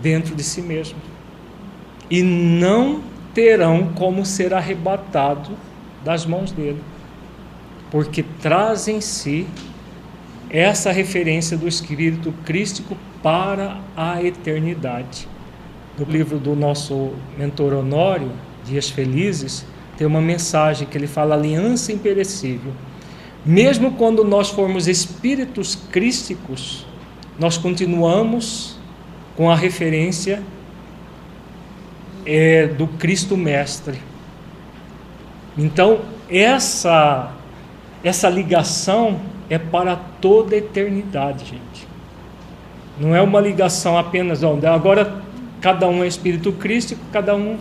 dentro de si mesmo e não terão como ser arrebatado das mãos dele, porque traz em si essa referência do Espírito Crístico para a eternidade. No livro do nosso mentor Honório, Dias Felizes, tem uma mensagem que ele fala aliança imperecível. Mesmo quando nós formos espíritos crísticos, nós continuamos com a referência é, do Cristo Mestre então, essa, essa ligação é para toda a eternidade, gente. Não é uma ligação apenas onde agora cada um é espírito crístico, cada um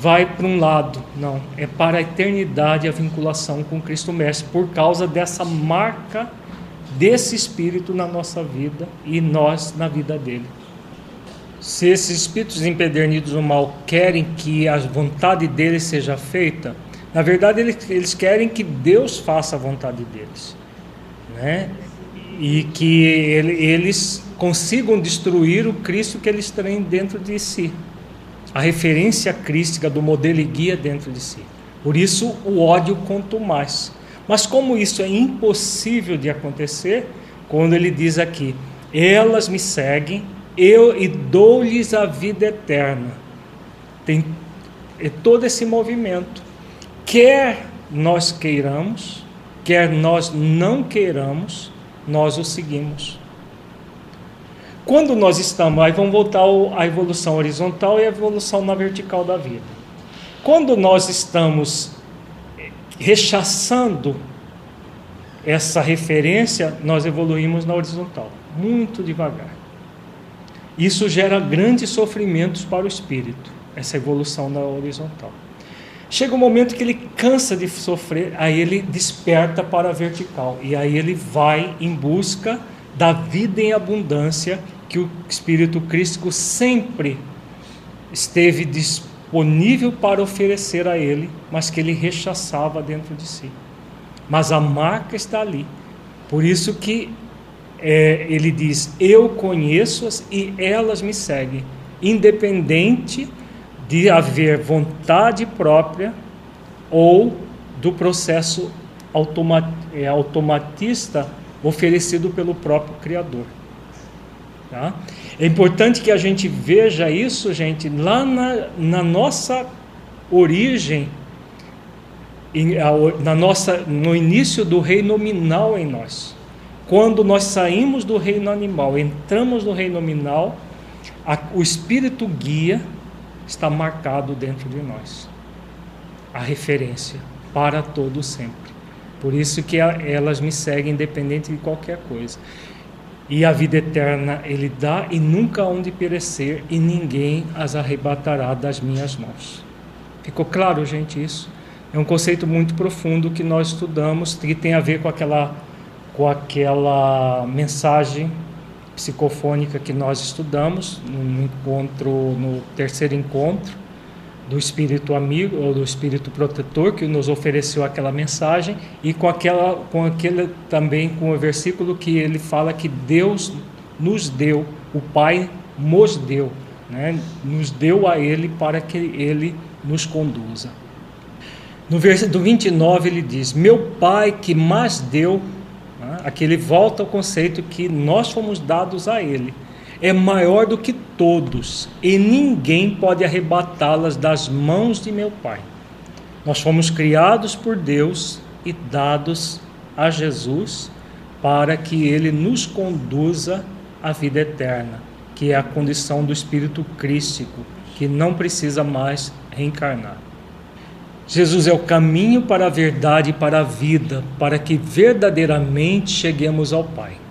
vai para um lado. Não, é para a eternidade a vinculação com Cristo Mestre, por causa dessa marca desse espírito na nossa vida e nós na vida dele. Se esses espíritos empedernidos no mal querem que a vontade deles seja feita, na verdade eles, eles querem que Deus faça a vontade deles, né? E que ele, eles consigam destruir o Cristo que eles têm dentro de si, a referência crística do modelo e guia dentro de si. Por isso o ódio quanto mais. Mas como isso é impossível de acontecer, quando ele diz aqui, elas me seguem eu e dou-lhes a vida eterna. Tem é todo esse movimento. Quer nós queiramos, quer nós não queiramos, nós o seguimos. Quando nós estamos, aí vamos voltar à evolução horizontal e à evolução na vertical da vida. Quando nós estamos rechaçando essa referência, nós evoluímos na horizontal, muito devagar. Isso gera grandes sofrimentos para o espírito, essa evolução na horizontal. Chega um momento que ele cansa de sofrer, aí ele desperta para a vertical, e aí ele vai em busca da vida em abundância que o espírito crístico sempre esteve disponível para oferecer a ele, mas que ele rechaçava dentro de si. Mas a marca está ali. Por isso que é, ele diz: Eu conheço-as e elas me seguem, independente de haver vontade própria ou do processo é, automatista oferecido pelo próprio Criador. Tá? É importante que a gente veja isso, gente, lá na, na nossa origem, na nossa, no início do reino nominal em nós. Quando nós saímos do reino animal, entramos no reino nominal, a, o espírito guia está marcado dentro de nós. A referência para todo sempre. Por isso que a, elas me seguem independente de qualquer coisa. E a vida eterna ele dá e nunca hão de perecer e ninguém as arrebatará das minhas mãos. Ficou claro, gente, isso? É um conceito muito profundo que nós estudamos, que tem a ver com aquela com aquela mensagem psicofônica que nós estudamos no encontro, no terceiro encontro, do espírito amigo ou do espírito protetor que nos ofereceu aquela mensagem e com aquela com aquele também com o versículo que ele fala que Deus nos deu, o Pai nos deu, né? Nos deu a ele para que ele nos conduza. No versículo 29 ele diz: Meu Pai que mais deu, né? aqui ele volta ao conceito que nós fomos dados a ele, é maior do que todos, e ninguém pode arrebatá-las das mãos de meu Pai. Nós fomos criados por Deus e dados a Jesus para que ele nos conduza à vida eterna, que é a condição do espírito crístico, que não precisa mais reencarnar. Jesus é o caminho para a verdade e para a vida, para que verdadeiramente cheguemos ao Pai.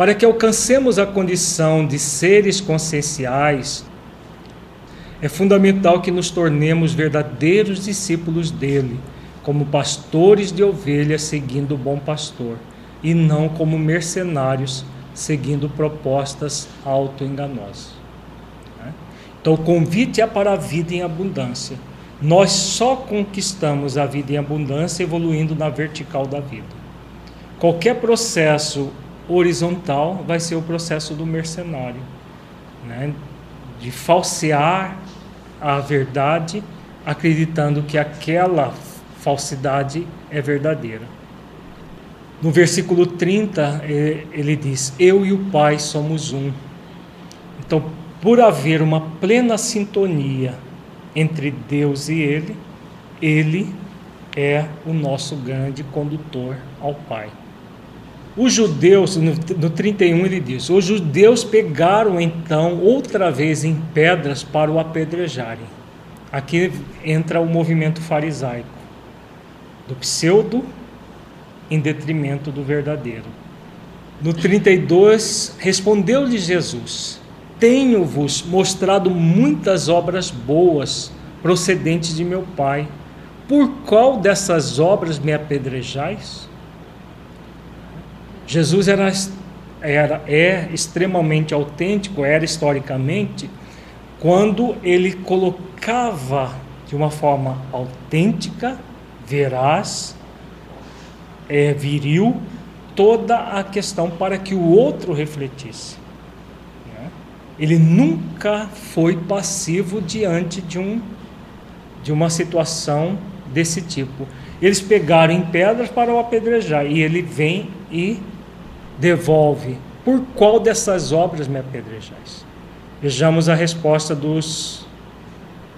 Para que alcancemos a condição de seres conscienciais, é fundamental que nos tornemos verdadeiros discípulos dele, como pastores de ovelhas seguindo o bom pastor, e não como mercenários seguindo propostas autoenganosas. Então, o convite é para a vida em abundância nós só conquistamos a vida em abundância evoluindo na vertical da vida. Qualquer processo horizontal vai ser o processo do mercenário, né? de falsear a verdade, acreditando que aquela falsidade é verdadeira. No versículo 30, ele diz: Eu e o Pai somos um. Então, por haver uma plena sintonia entre Deus e ele, ele é o nosso grande condutor ao Pai. Os judeus, no, no 31 ele diz: Os judeus pegaram então outra vez em pedras para o apedrejarem. Aqui entra o movimento farisaico, do pseudo em detrimento do verdadeiro. No 32, respondeu-lhe Jesus: tenho-vos mostrado muitas obras boas procedentes de meu Pai. Por qual dessas obras me apedrejais? Jesus era, era é extremamente autêntico, era historicamente, quando ele colocava de uma forma autêntica, veraz, é, viril, toda a questão para que o outro refletisse. Ele nunca foi passivo diante de, um, de uma situação desse tipo. Eles pegaram em pedras para o apedrejar e ele vem e devolve. Por qual dessas obras me apedrejais? Vejamos a resposta dos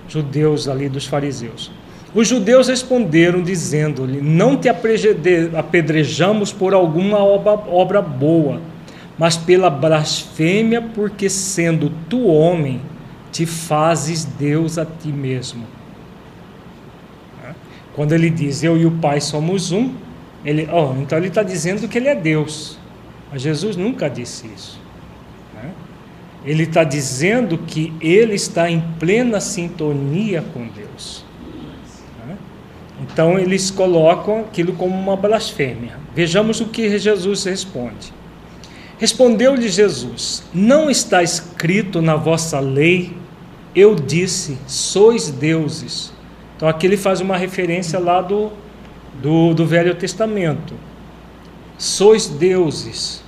judeus ali, dos fariseus. Os judeus responderam, dizendo-lhe: Não te apedrejamos por alguma obra, boa mas pela blasfêmia, porque sendo tu homem, te fazes Deus a ti mesmo. Quando ele diz eu e o Pai somos um, ele, oh, então ele está dizendo que ele é Deus. Mas Jesus nunca disse isso. Né? Ele está dizendo que ele está em plena sintonia com Deus. Né? Então eles colocam aquilo como uma blasfêmia. Vejamos o que Jesus responde. Respondeu-lhe Jesus: Não está escrito na vossa lei, eu disse, sois deuses. Então aqui ele faz uma referência lá do, do, do Velho Testamento. Sois deuses.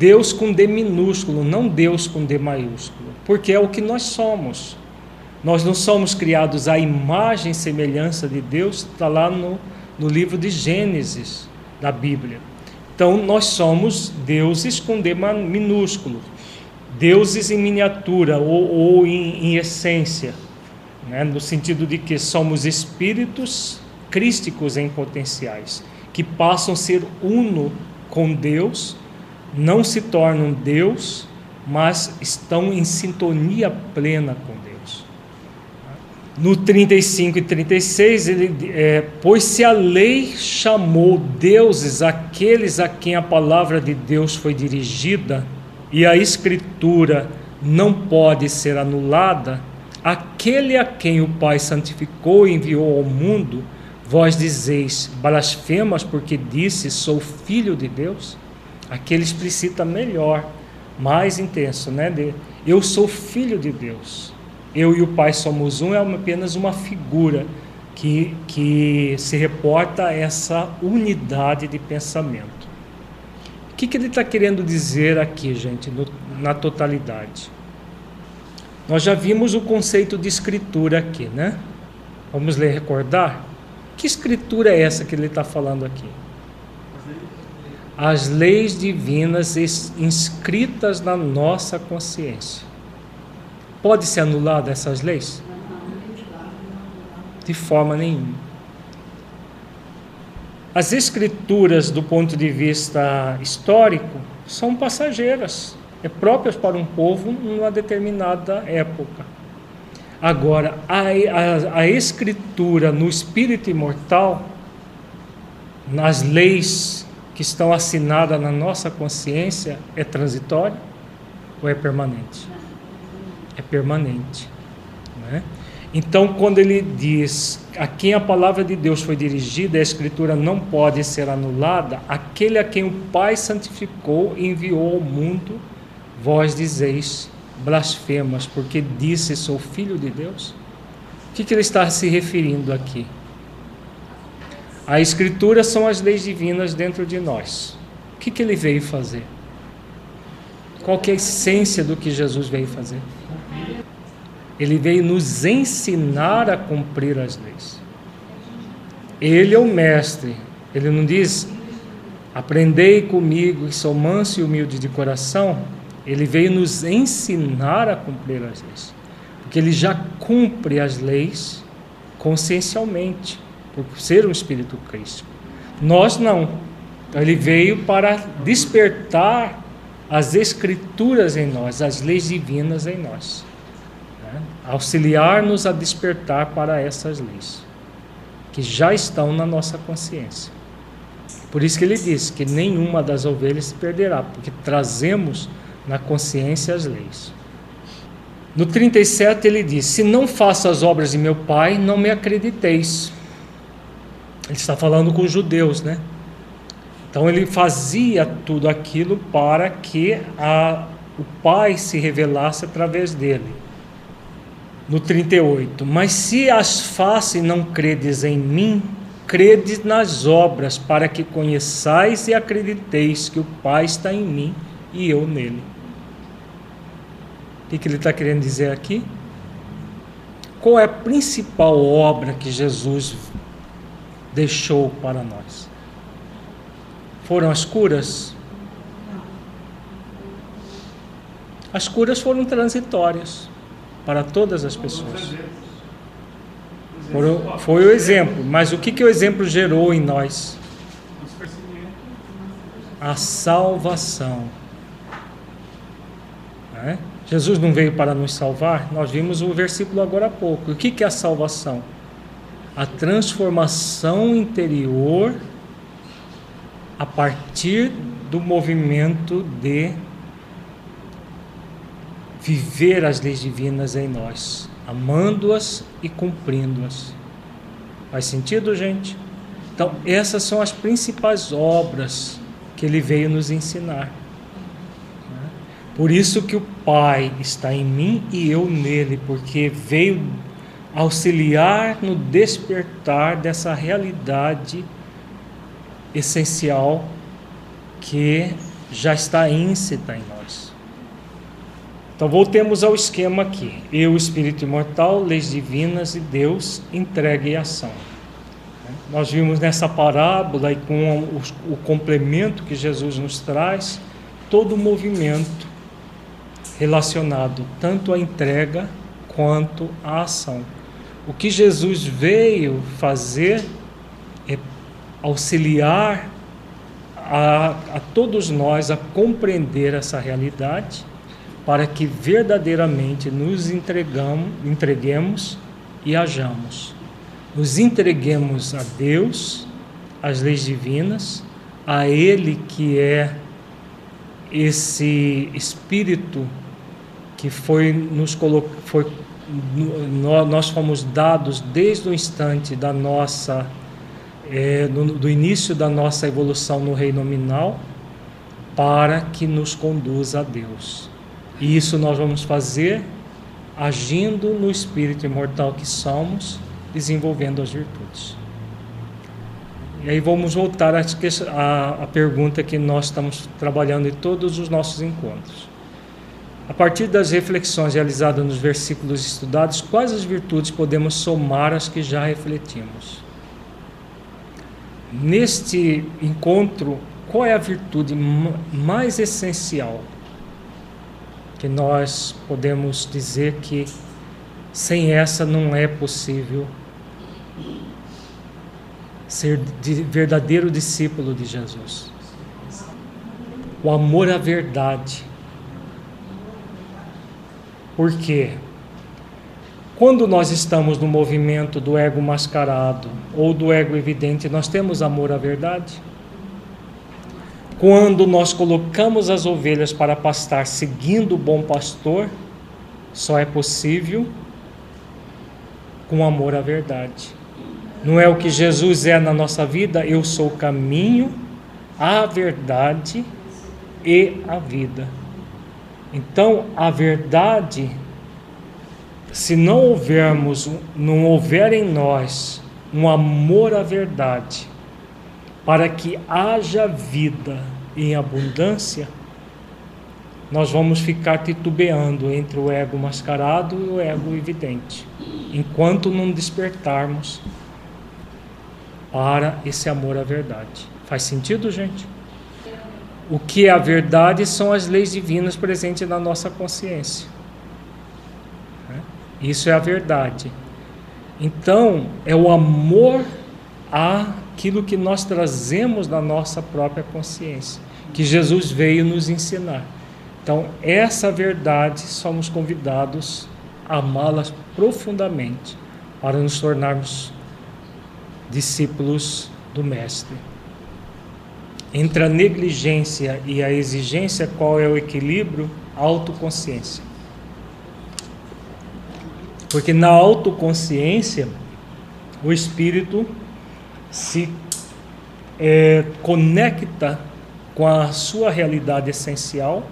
Deus com D minúsculo, não Deus com D maiúsculo, porque é o que nós somos. Nós não somos criados à imagem e semelhança de Deus, está lá no, no livro de Gênesis da Bíblia. Então, nós somos deuses com D minúsculo, deuses em miniatura ou, ou em, em, essência, né? no sentido de que somos espíritos crísticos em potenciais, que passam a ser uno com Deus, não se tornam Deus, mas estão em sintonia plena com Deus. No 35 e 36, ele, é, pois se a lei chamou deuses aqueles a quem a palavra de Deus foi dirigida, e a escritura não pode ser anulada, aquele a quem o Pai santificou e enviou ao mundo, vós dizeis blasfemas porque disse sou filho de Deus? Aqui ele explicita melhor, mais intenso, né? De, eu sou filho de Deus. eu e o Pai somos um é apenas uma figura que, que se reporta a essa unidade de pensamento. O que, que ele está querendo dizer aqui, gente, no, na totalidade? Nós já vimos o conceito de escritura aqui, né? Vamos ler recordar? Que escritura é essa que ele está falando aqui? As leis divinas inscritas na nossa consciência. Pode ser anulada essas leis? De forma nenhuma. As escrituras, do ponto de vista histórico, são passageiras, é próprias para um povo numa determinada época. Agora, a, a, a escritura no espírito imortal, nas leis que estão assinadas na nossa consciência, é transitória ou é permanente? É permanente. Né? Então, quando ele diz a quem a palavra de Deus foi dirigida, a escritura não pode ser anulada, aquele a quem o Pai santificou e enviou ao mundo, vós dizeis blasfemas, porque disse sou filho de Deus? O que, que ele está se referindo aqui? A Escritura são as leis divinas dentro de nós. O que, que ele veio fazer? Qual é a essência do que Jesus veio fazer? Ele veio nos ensinar a cumprir as leis. Ele é o mestre. Ele não diz: Aprendei comigo, que sou manso e humilde de coração. Ele veio nos ensinar a cumprir as leis. Porque ele já cumpre as leis consciencialmente, por ser um espírito crístico. Nós não. Então, ele veio para despertar as escrituras em nós, as leis divinas em nós auxiliar-nos a despertar para essas leis, que já estão na nossa consciência. Por isso que ele diz que nenhuma das ovelhas se perderá, porque trazemos na consciência as leis. No 37 ele diz: Se não faço as obras de meu pai, não me acrediteis. Ele está falando com os judeus, né? Então ele fazia tudo aquilo para que a, o pai se revelasse através dele no 38. Mas se as faço e não credes em mim, credes nas obras, para que conheçais e acrediteis que o Pai está em mim e eu nele. O que, ele está querendo dizer aqui? Qual é a principal obra que Jesus deixou para nós? Foram as curas? As curas foram transitórias para todas as pessoas. Foi o exemplo, mas o que, que o exemplo gerou em nós? A salvação. É? Jesus não veio para nos salvar? Nós vimos o versículo agora há pouco. O que, é a salvação? A transformação interior a partir do movimento de viver as leis divinas em nós, amando-as e cumprindo-as. Faz sentido, gente? Então, essas são as principais obras que ele veio nos ensinar. Por isso que o Pai está em mim e eu nele, porque veio auxiliar no despertar dessa realidade essencial que já está íncita em nós. Então voltemos ao esquema aqui. Eu, espírito imortal, leis divinas e Deus, entrega e ação. Nós vimos nessa parábola e com o complemento que Jesus nos traz, todo o movimento relacionado tanto à entrega quanto à ação. O que Jesus veio fazer é auxiliar a, a todos nós a compreender essa realidade para que verdadeiramente nos entregamos, entreguemos e hajamos. Nos entreguemos a Deus, às leis divinas, a Ele que é esse Espírito que foi nos foi, nós fomos dados desde o instante da nossa é, do, do início da nossa evolução no reino nominal para que nos conduza a Deus. E isso nós vamos fazer agindo no espírito imortal que somos, desenvolvendo as virtudes. E aí vamos voltar à, pergunta que nós estamos trabalhando em todos os nossos encontros. A partir das reflexões realizadas nos versículos estudados, quais as virtudes podemos somar às que já refletimos? Neste encontro, qual é a virtude mais essencial que nós podemos dizer que sem essa não é possível ser de verdadeiro discípulo de Jesus. O amor à verdade. Por quê? Quando nós estamos no movimento do ego mascarado ou do ego evidente, nós temos amor à verdade? Quando nós colocamos as ovelhas para pastar seguindo o bom pastor, só é possível com amor à verdade. Não é o que Jesus é na nossa vida, eu sou o caminho, a verdade e a vida. Então, a verdade, se não houvermos, não houver em nós um amor à verdade, para que haja vida em abundância, nós vamos ficar titubeando entre o ego mascarado e o ego evidente, enquanto não despertarmos para esse amor à verdade. Faz sentido, gente? O que é a verdade são as leis divinas presentes na nossa consciência. Isso é a verdade. Então, é o amor a aquilo que nós trazemos na nossa própria consciência, que Jesus veio nos ensinar. Então, essa verdade somos convidados a amá-la profundamente para nos tornarmos discípulos do Mestre. Entre a negligência e a exigência, qual é o equilíbrio? Autoconsciência. Porque na autoconsciência, o espírito se é, conecta com a sua realidade essencial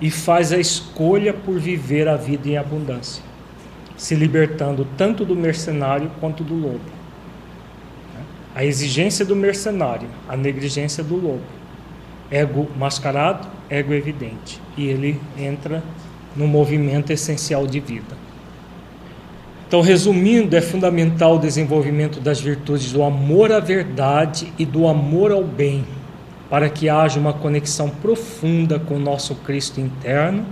e faz a escolha por viver a vida em abundância, se libertando tanto do mercenário quanto do lobo. A exigência do mercenário, a negligência do lobo. Ego mascarado, ego evidente. E ele entra no movimento essencial de vida. Então, resumindo, é fundamental o desenvolvimento das virtudes do amor à verdade e do amor ao bem, para que haja uma conexão profunda com o nosso Cristo interno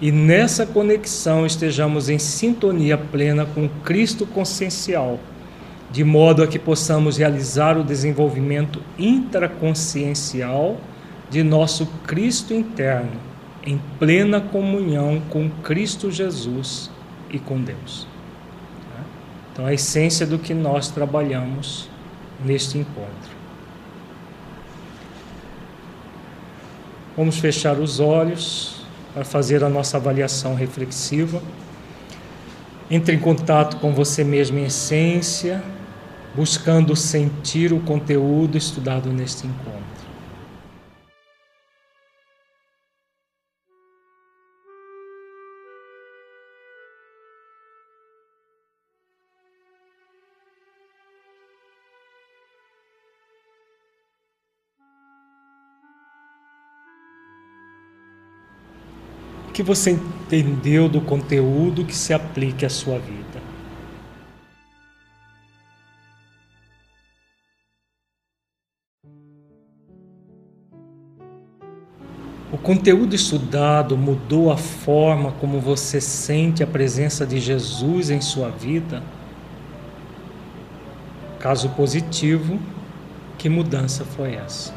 e nessa conexão estejamos em sintonia plena com o Cristo consciencial, de modo a que possamos realizar o desenvolvimento intraconsciencial de nosso Cristo interno, em plena comunhão com Cristo Jesus e com Deus. Então, a essência do que nós trabalhamos neste encontro. Vamos fechar os olhos para fazer a nossa avaliação reflexiva. Entre em contato com você mesmo em essência, buscando sentir o conteúdo estudado neste encontro. que você entendeu do conteúdo que se aplique à sua vida. Conteúdo estudado mudou a forma como você sente a presença de Jesus em sua vida? Caso positivo, que mudança foi essa?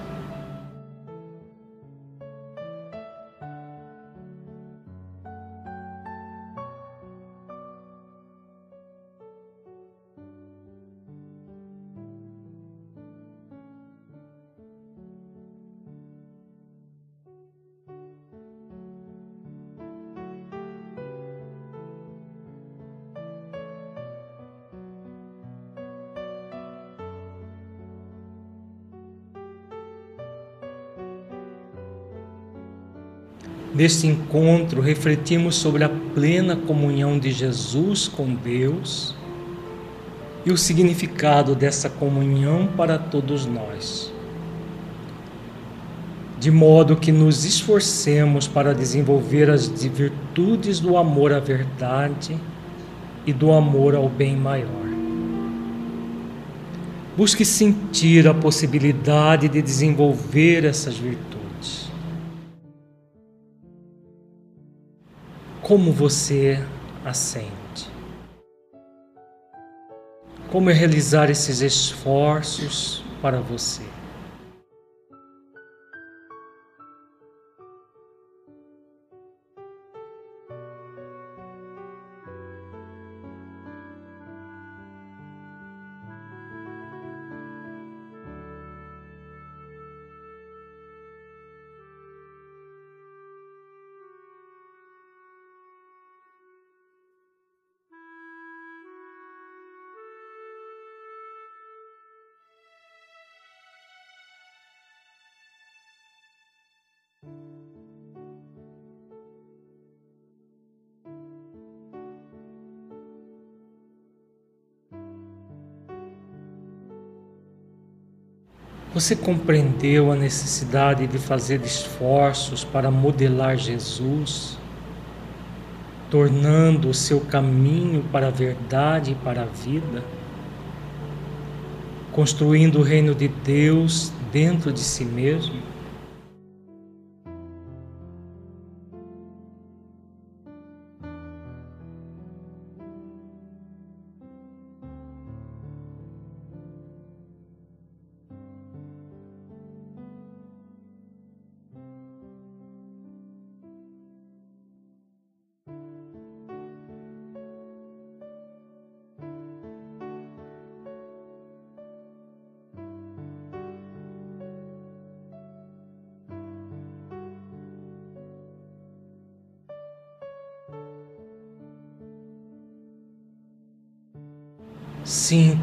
Neste encontro, refletimos sobre a plena comunhão de Jesus com Deus e o significado dessa comunhão para todos nós. De modo que nos esforcemos para desenvolver as virtudes do amor à verdade e do amor ao bem maior. Busque sentir a possibilidade de desenvolver essas virtudes como você a sente. Como é realizar esses esforços para você. Você compreendeu a necessidade de fazer esforços para modelar Jesus, tornando o seu caminho para a verdade e para a vida, construindo o reino de Deus dentro de si mesmo?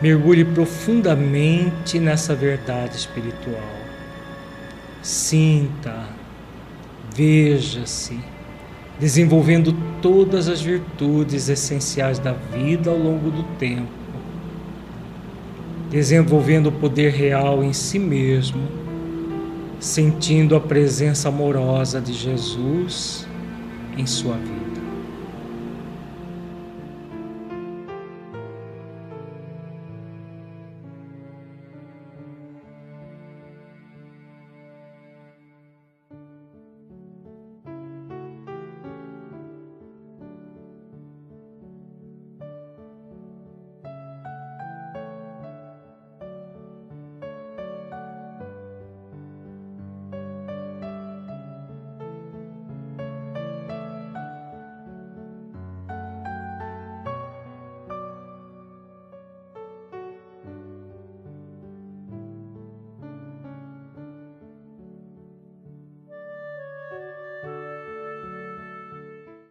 Mergulhe profundamente nessa verdade espiritual. Sinta, veja-se, desenvolvendo todas as virtudes essenciais da vida ao longo do tempo, desenvolvendo o poder real em si mesmo, sentindo a presença amorosa de Jesus em sua vida.